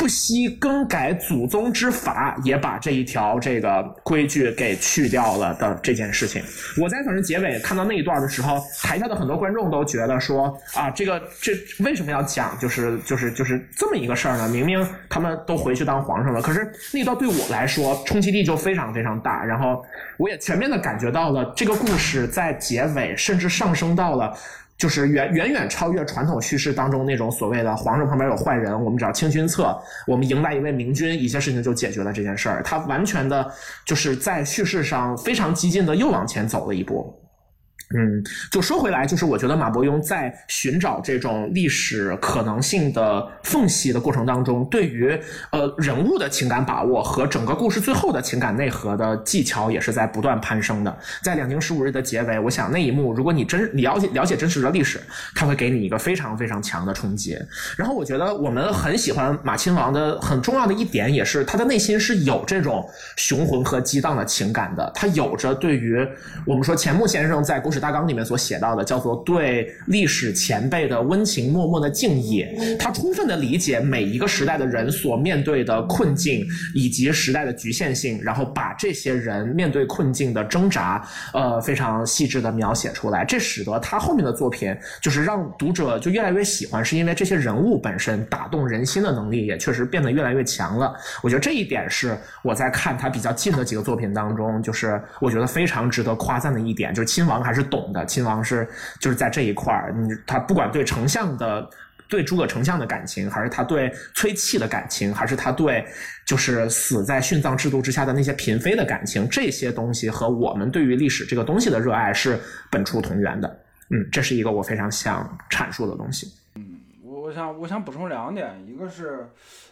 S6: 不惜更改祖宗之法，也把这一条这个规矩给去掉了的这件事情。我在反正结尾看到那一段的时候，台下的很多观众都觉得说啊，这个这为什么要讲就是就是就是这么一个事儿呢？明明他们都回去当皇上了，可是那段对我来说冲击力就非常非常大。然后我也全面的感觉到了这个故事在结尾甚至上升到了。就是远远远超越传统叙事当中那种所谓的皇上旁边有坏人，我们只要清君侧，我们迎来一位明君，一些事情就解决了这件事儿。他完全的就是在叙事上非常激进的又往前走了一步。嗯，就说回来，就是我觉得马伯庸在寻找这种历史可能性的缝隙的过程当中，对于呃人物的情感把握和整个故事最后的情感内核的技巧，也是在不断攀升的。在两京十五日的结尾，我想那一幕，如果你真了解了解真实的历史，它会给你一个非常非常强的冲击。然后我觉得我们很喜欢马亲王的很重要的一点，也是他的内心是有这种雄浑和激荡的情感的，他有着对于我们说钱穆先生在故事。大纲里面所写到的，叫做对历史前辈的温情脉脉的敬意。他充分的理解每一个时代的人所面对的困境以及时代的局限性，然后把这些人面对困境的挣扎，呃，非常细致的描写出来。这使得他后面的作品就是让读者就越来越喜欢，是因为这些人物本身打动人心的能力也确实变得越来越强了。我觉得这一点是我在看他比较近的几个作品当中，就是我觉得非常值得夸赞的一点，就是亲王还是。懂的亲王是就是在这一块儿，你他不管对丞相的对诸葛丞相的感情，还是他对崔器的感情，还是他对就是死在殉葬制度之下的那些嫔妃的感情，这些东西和我们对于历史这个东西的热爱是本初同源的。嗯，这是一个我非常想阐述的东西。
S1: 嗯，我我想我想补充两点，一个是。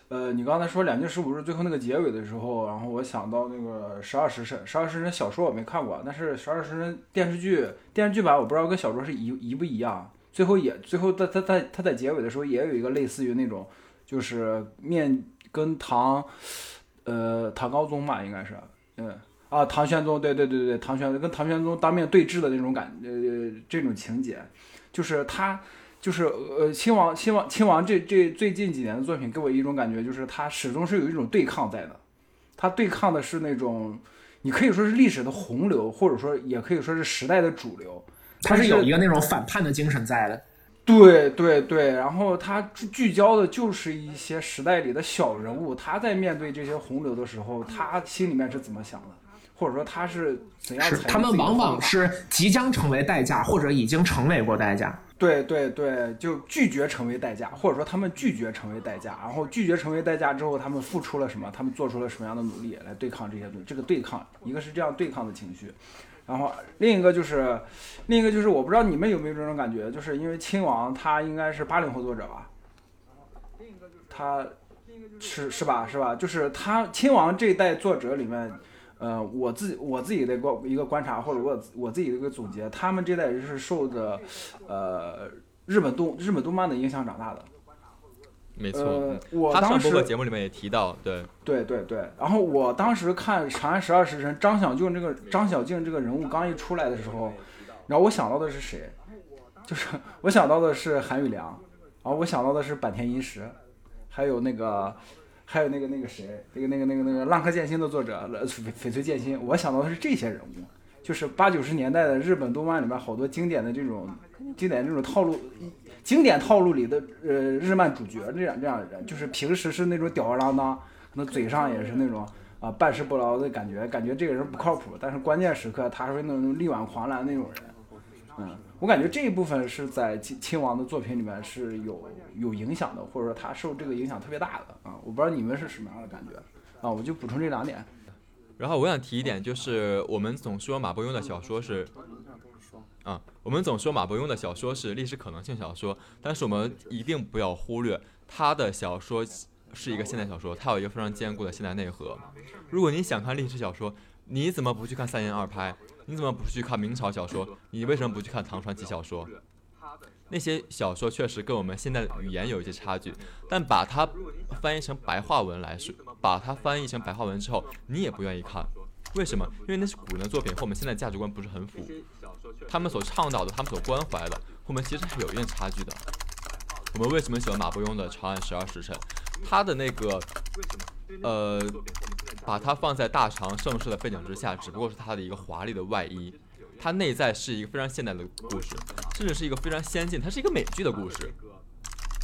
S1: 呃，你刚才说两京十五日最后那个结尾的时候，然后我想到那个十二时辰，十二时辰小说我没看过，但是十二时辰电视剧电视剧版我不知道跟小说是一一不一样。最后也最后他他在他在结尾的时候也有一个类似于那种，就是面跟唐，呃唐高宗嘛应该是，嗯啊唐玄宗对对对对唐玄宗跟唐玄宗当面对质的那种感呃这种情节，就是他。就是呃，亲王亲王亲王这这最近几年的作品给我一种感觉，就是他始终是有一种对抗在的，他对抗的是那种，你可以说是历史的洪流，或者说也可以说是时代的主流，
S6: 他是有一个那种反叛的精神在的。
S1: 对对对，然后他聚焦的就是一些时代里的小人物，他在面对这些洪流的时候，他心里面是怎么想的，或者说他是怎样？
S6: 是他们往往是即将成为代价，或者已经成为过代价。
S1: 对对对，就拒绝成为代价，或者说他们拒绝成为代价，然后拒绝成为代价之后，他们付出了什么？他们做出了什么样的努力来对抗这些东西？这个对抗，一个是这样对抗的情绪，然后另一个就是，另一个就是我不知道你们有没有这种感觉，就是因为亲王他应该是八零后作者吧，他是是吧是吧？就是他亲王这一代作者里面，呃，我自己我自己的一个一个观察或者我我自己的一个总结，他们这代人是受着呃日本动日本动漫的影响长大的。
S5: 没错。
S1: 呃我当时
S5: 节目里面也提到，对，
S1: 对对对，然后我当时看《长安十二时辰》，张小静这个张小静这个人物刚一出来的时候，然后我想到的是谁？就是我想到的是韩宇良，然后我想到的是坂田银时，还有那个还有那个那个谁，那个那个那个那个《浪客剑心》的作者呃翡翡翠剑心，我想到的是这些人物，就是八九十年代的日本动漫里面好多经典的这种经典这种套路。经典套路里的呃日漫主角这样这样的人，就是平时是那种吊儿郎当，可能嘴上也是那种啊、办事不牢的感觉，感觉这个人不靠谱，但是关键时刻他是那种力挽狂澜那种人。嗯，我感觉这一部分是在亲亲王的作品里面是有有影响的，或者说他受这个影响特别大的啊。我不知道你们是什么样的感觉啊，我就补充这两点。
S5: 然后我想提一点，就是我们总说马伯庸的小说是，啊，我们总说马伯庸的小说是历史可能性小说，但是我们一定不要忽略他的小说是一个现代小说，它有一个非常坚固的现代内核。如果你想看历史小说，你怎么不去看三言二拍？你怎么不去看明朝小说？你为什么不去看唐传奇小说？那些小说确实跟我们现在的语言有一些差距，但把它翻译成白话文来说，把它翻译成白话文之后，你也不愿意看。为什么？因为那是古人的作品，和我们现在价值观不是很符。他们所倡导的，他们所关怀的，和我们其实是有一定差距的。我们为什么喜欢马伯庸的《长安十二时辰》？他的那个，呃，把它放在大唐盛世的背景之下，只不过是他的一个华丽的外衣。它内在是一个非常现代的故事，甚至是一个非常先进，它是一个美剧的故事，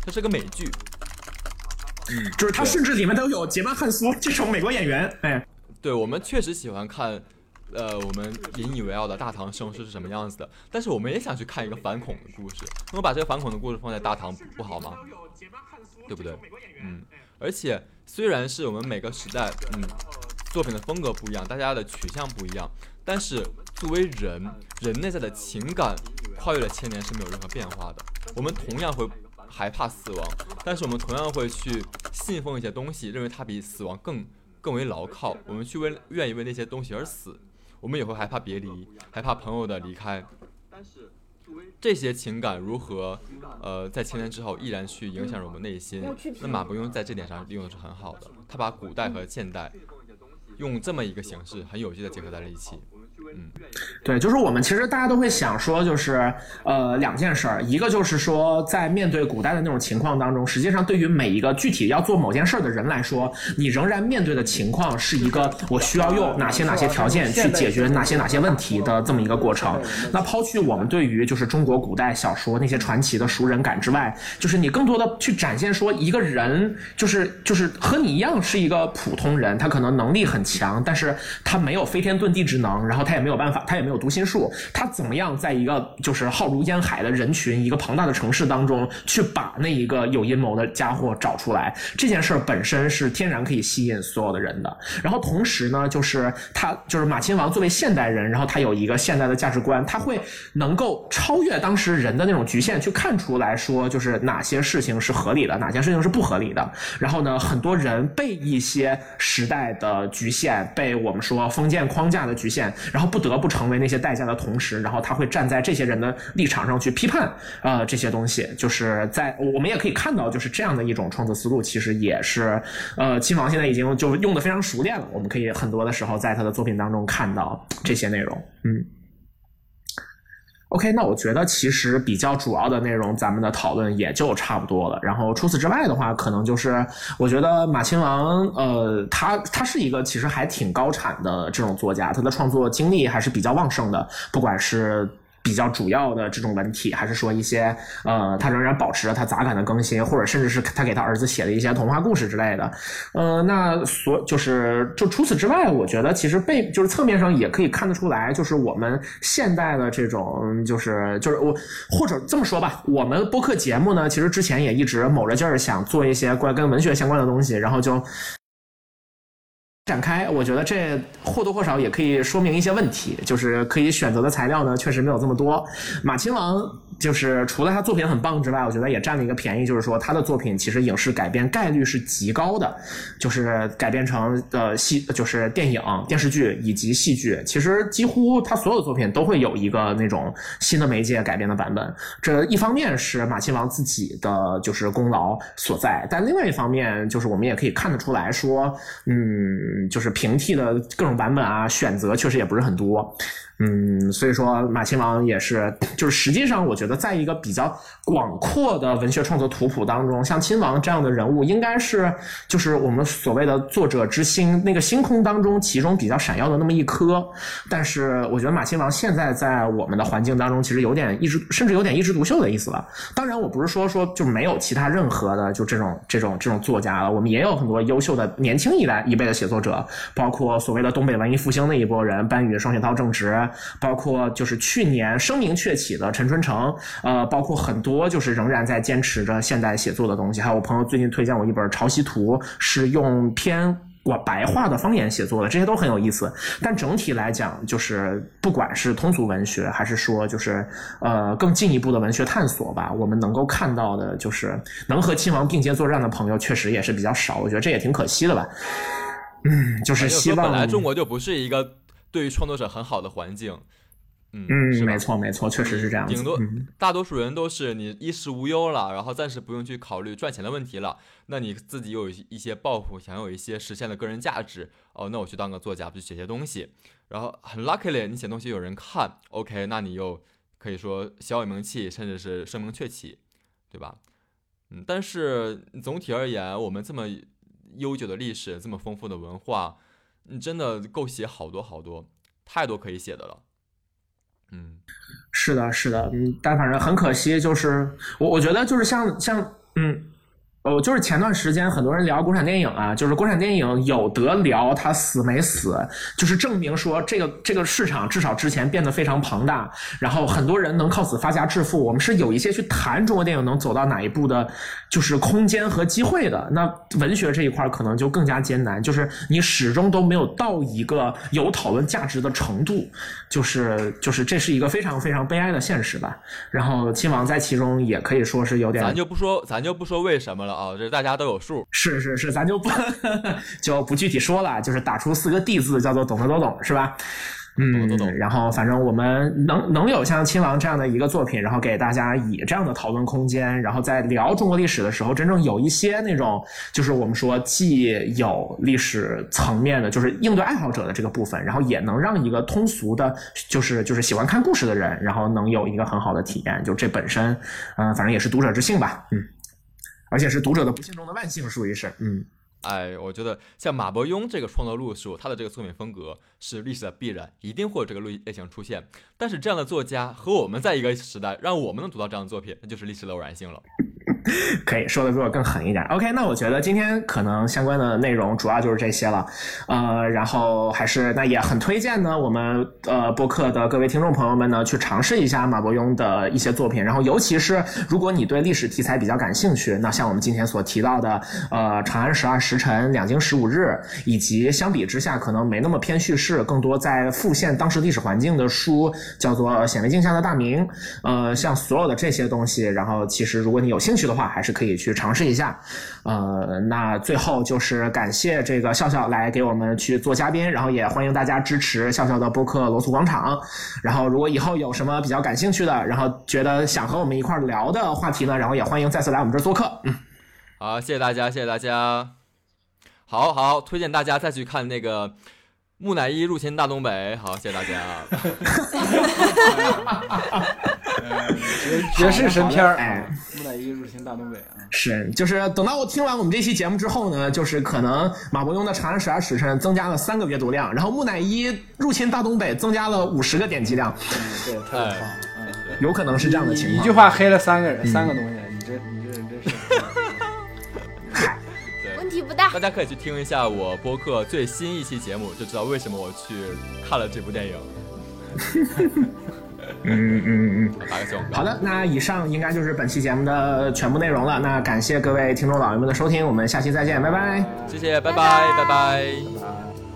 S5: 它是个美剧。嗯，
S6: 就是
S5: 它
S6: 甚至里面都有杰曼汉苏这种美国演员，哎，
S5: 对我们确实喜欢看，呃，我们引以为傲的大唐盛世是什么样子的，但是我们也想去看一个反恐的故事。那么把这个反恐的故事放在大唐不好吗？对不对？嗯，而且虽然是我们每个时代，嗯，作品的风格不一样，大家的取向不一样，但是作为人，人内在的情感跨越了千年是没有任何变化的。我们同样会害怕死亡，但是我们同样会去信奉一些东西，认为它比死亡更更为牢靠。我们去为愿意为那些东西而死，我们也会害怕别离，害怕朋友的离开。这些情感如何，呃，在千年之后依然去影响着我们内心？那马伯庸在这点上利用的是很好的，他把古代和现代用这么一个形式很有机的结合在了一起。嗯，
S6: 对，就是我们其实大家都会想说，就是呃两件事儿，一个就是说，在面对古代的那种情况当中，实际上对于每一个具体要做某件事儿的人来说，你仍然面对的情况是一个我需要用哪些哪些条件去解决哪些哪些问题的这么一个过程。那抛去我们对于就是中国古代小说那些传奇的熟人感之外，就是你更多的去展现说一个人就是就是和你一样是一个普通人，他可能能力很强，但是他没有飞天遁地之能，然后他也没有办法，他也没有读心术，他怎么样在一个就是浩如烟海的人群、一个庞大的城市当中去把那一个有阴谋的家伙找出来？这件事儿本身是天然可以吸引所有的人的。然后同时呢，就是他就是马亲王作为现代人，然后他有一个现代的价值观，他会能够超越当时人的那种局限，去看出来说，就是哪些事情是合理的，哪些事情是不合理的。然后呢，很多人被一些时代的局限，被我们说封建框架的局限，然后不得不成为那些代价的同时，然后他会站在这些人的立场上去批判呃这些东西。就是在我们也可以看到，就是这样的一种创作思路，其实也是呃亲王现在已经就用的非常熟练了。我们可以很多的时候在他的作品当中看到这些内容，嗯。OK，那我觉得其实比较主要的内容，咱们的讨论也就差不多了。然后除此之外的话，可能就是我觉得马亲王，呃，他他是一个其实还挺高产的这种作家，他的创作精力还是比较旺盛的，不管是。比较主要的这种文体，还是说一些呃，他仍然保持着他杂感的更新，或者甚至是他给他儿子写的一些童话故事之类的。呃，那所就是就除此之外，我觉得其实背就是侧面上也可以看得出来，就是我们现代的这种就是就是我或者这么说吧，我们播客节目呢，其实之前也一直卯着劲儿想做一些关跟文学相关的东西，然后就展开，我觉得这或多或少也可以说明一些问题，就是可以选择的材料呢，确实没有这么多。马亲王就是除了他作品很棒之外，我觉得也占了一个便宜，就是说他的作品其实影视改编概率是极高的，就是改编成呃戏，就是电影、电视剧以及戏剧，其实几乎他所有作品都会有一个那种新的媒介改编的版本。这一方面是马亲王自己的就是功劳所在，但另外一方面就是我们也可以看得出来说，嗯，就是平替的各种版本啊，选择确实也不是很多。嗯，所以说马亲王也是，就是实际上我觉得，在一个比较广阔的文学创作图谱当中，像亲王这样的人物，应该是就是我们所谓的作者之星那个星空当中其中比较闪耀的那么一颗。但是我觉得马亲王现在在我们的环境当中，其实有点一枝，甚至有点一枝独秀的意思了。当然，我不是说说就没有其他任何的就这种这种这种作家了，我们也有很多优秀的年轻一代一辈的写作者，包括所谓的东北文艺复兴那一波人，班宇、双雪涛、郑直。包括就是去年声名鹊起的陈春成，呃，包括很多就是仍然在坚持着现代写作的东西。还有我朋友最近推荐我一本《潮汐图》，是用偏我白话的方言写作的，这些都很有意思。但整体来讲，就是不管是通俗文学，还是说就是呃更进一步的文学探索吧，我们能够看到的，就是能和亲王并肩作战的朋友，确实也是比较少。我觉得这也挺可惜的吧。嗯，就是希望
S5: 本来中国就不是一个对于创作者很好的环境。嗯，
S6: 嗯，没错没错，确实是这样。
S5: 顶多
S6: 嗯
S5: 大多数人都是你衣食无忧了，然后暂时不用去考虑赚钱的问题了。那你自己有一些抱负，想有一些实现的个人价值，哦，那我去当个作家，去写些东西。然后很 luckily，你写东西有人看，OK，那你又可以说小有名气，甚至是声名鹊起，对吧？嗯，但是总体而言，我们这么悠久的历史，这么丰富的文化，你真的够写好多好多，太多可以写的了。嗯。
S6: 是的，是的，嗯，但反正很可惜，就是我我觉得就是像像嗯。哦，就是前段时间很多人聊国产电影啊，就是国产电影有得聊它死没死，就是证明说这个这个市场至少之前变得非常庞大，然后很多人能靠此发家致富。我们是有一些去谈中国电影能走到哪一步的，就是空间和机会的。那文学这一块可能就更加艰难，就是你始终都没有到一个有讨论价值的程度，就是就是这是一个非常非常悲哀的现实吧。然后亲王在其中也可以说是有点，
S5: 咱就不说，咱就不说为什么了啊，这大家都有数。
S6: 是是是，咱就不 就不具体说了，就是打出四个 D 字，叫做懂得都懂，是吧？嗯，
S5: 懂懂懂
S6: 然后反正我们能能有像亲王这样的一个作品，然后给大家以这样的讨论空间，然后在聊中国历史的时候，真正有一些那种，就是我们说既有历史层面的，就是应对爱好者的这个部分，然后也能让一个通俗的，就是就是喜欢看故事的人，然后能有一个很好的体验，就这本身，嗯、反正也是读者之幸吧，嗯，而且是读者的不幸中的万幸，属于是，嗯。
S5: 哎，我觉得像马伯庸这个创作路数，他的这个作品风格是历史的必然，一定会有这个类类型出现。但是这样的作家和我们在一个时代，让我们能读到这样的作品，那就是历史的偶然性了。
S6: 可以说的比我更狠一点。OK，那我觉得今天可能相关的内容主要就是这些了，呃，然后还是那也很推荐呢，我们呃播客的各位听众朋友们呢去尝试一下马伯庸的一些作品，然后尤其是如果你对历史题材比较感兴趣，那像我们今天所提到的呃《长安十二时辰》《两京十五日》，以及相比之下可能没那么偏叙事，更多在复现当时历史环境的书，叫做《显微镜下的大明》，呃，像所有的这些东西，然后其实如果你有兴趣的话，还是可以去尝试一下。呃，那最后就是感谢这个笑笑来给我们去做嘉宾，然后也欢迎大家支持笑笑的播客罗素广场。然后如果以后有什么比较感兴趣的，然后觉得想和我们一块聊的话题呢，然后也欢迎再次来我们这儿做客。嗯，
S5: 好，谢谢大家，谢谢大家。好好推荐大家再去看那个木乃伊入侵大东北。好，谢谢大家。
S1: 绝世神片儿，
S6: 哎
S1: 木乃伊入侵大东北啊！
S6: 是，就是等到我听完我们这期节目之后呢，就是可能马伯庸的《长安十二时辰》增加了三个阅读量，然后木乃伊入侵大东北增加了五十个点击量，
S1: 嗯，对，特别棒。嗯，
S6: 有可能是这样的情况。
S1: 一句话黑了三个人，三个东西，
S3: 不大
S5: 大。家可以去听一下我播客最新一期节目，就知道为什么我去看了这部电影。
S6: 嗯嗯嗯。
S5: 打个小广告。
S6: 好的，那以上应该就是本期节目的全部内容了。那感谢各位听众老爷们的收听，我们下期再见，拜拜。
S5: 谢谢，拜拜，拜拜。
S1: 拜拜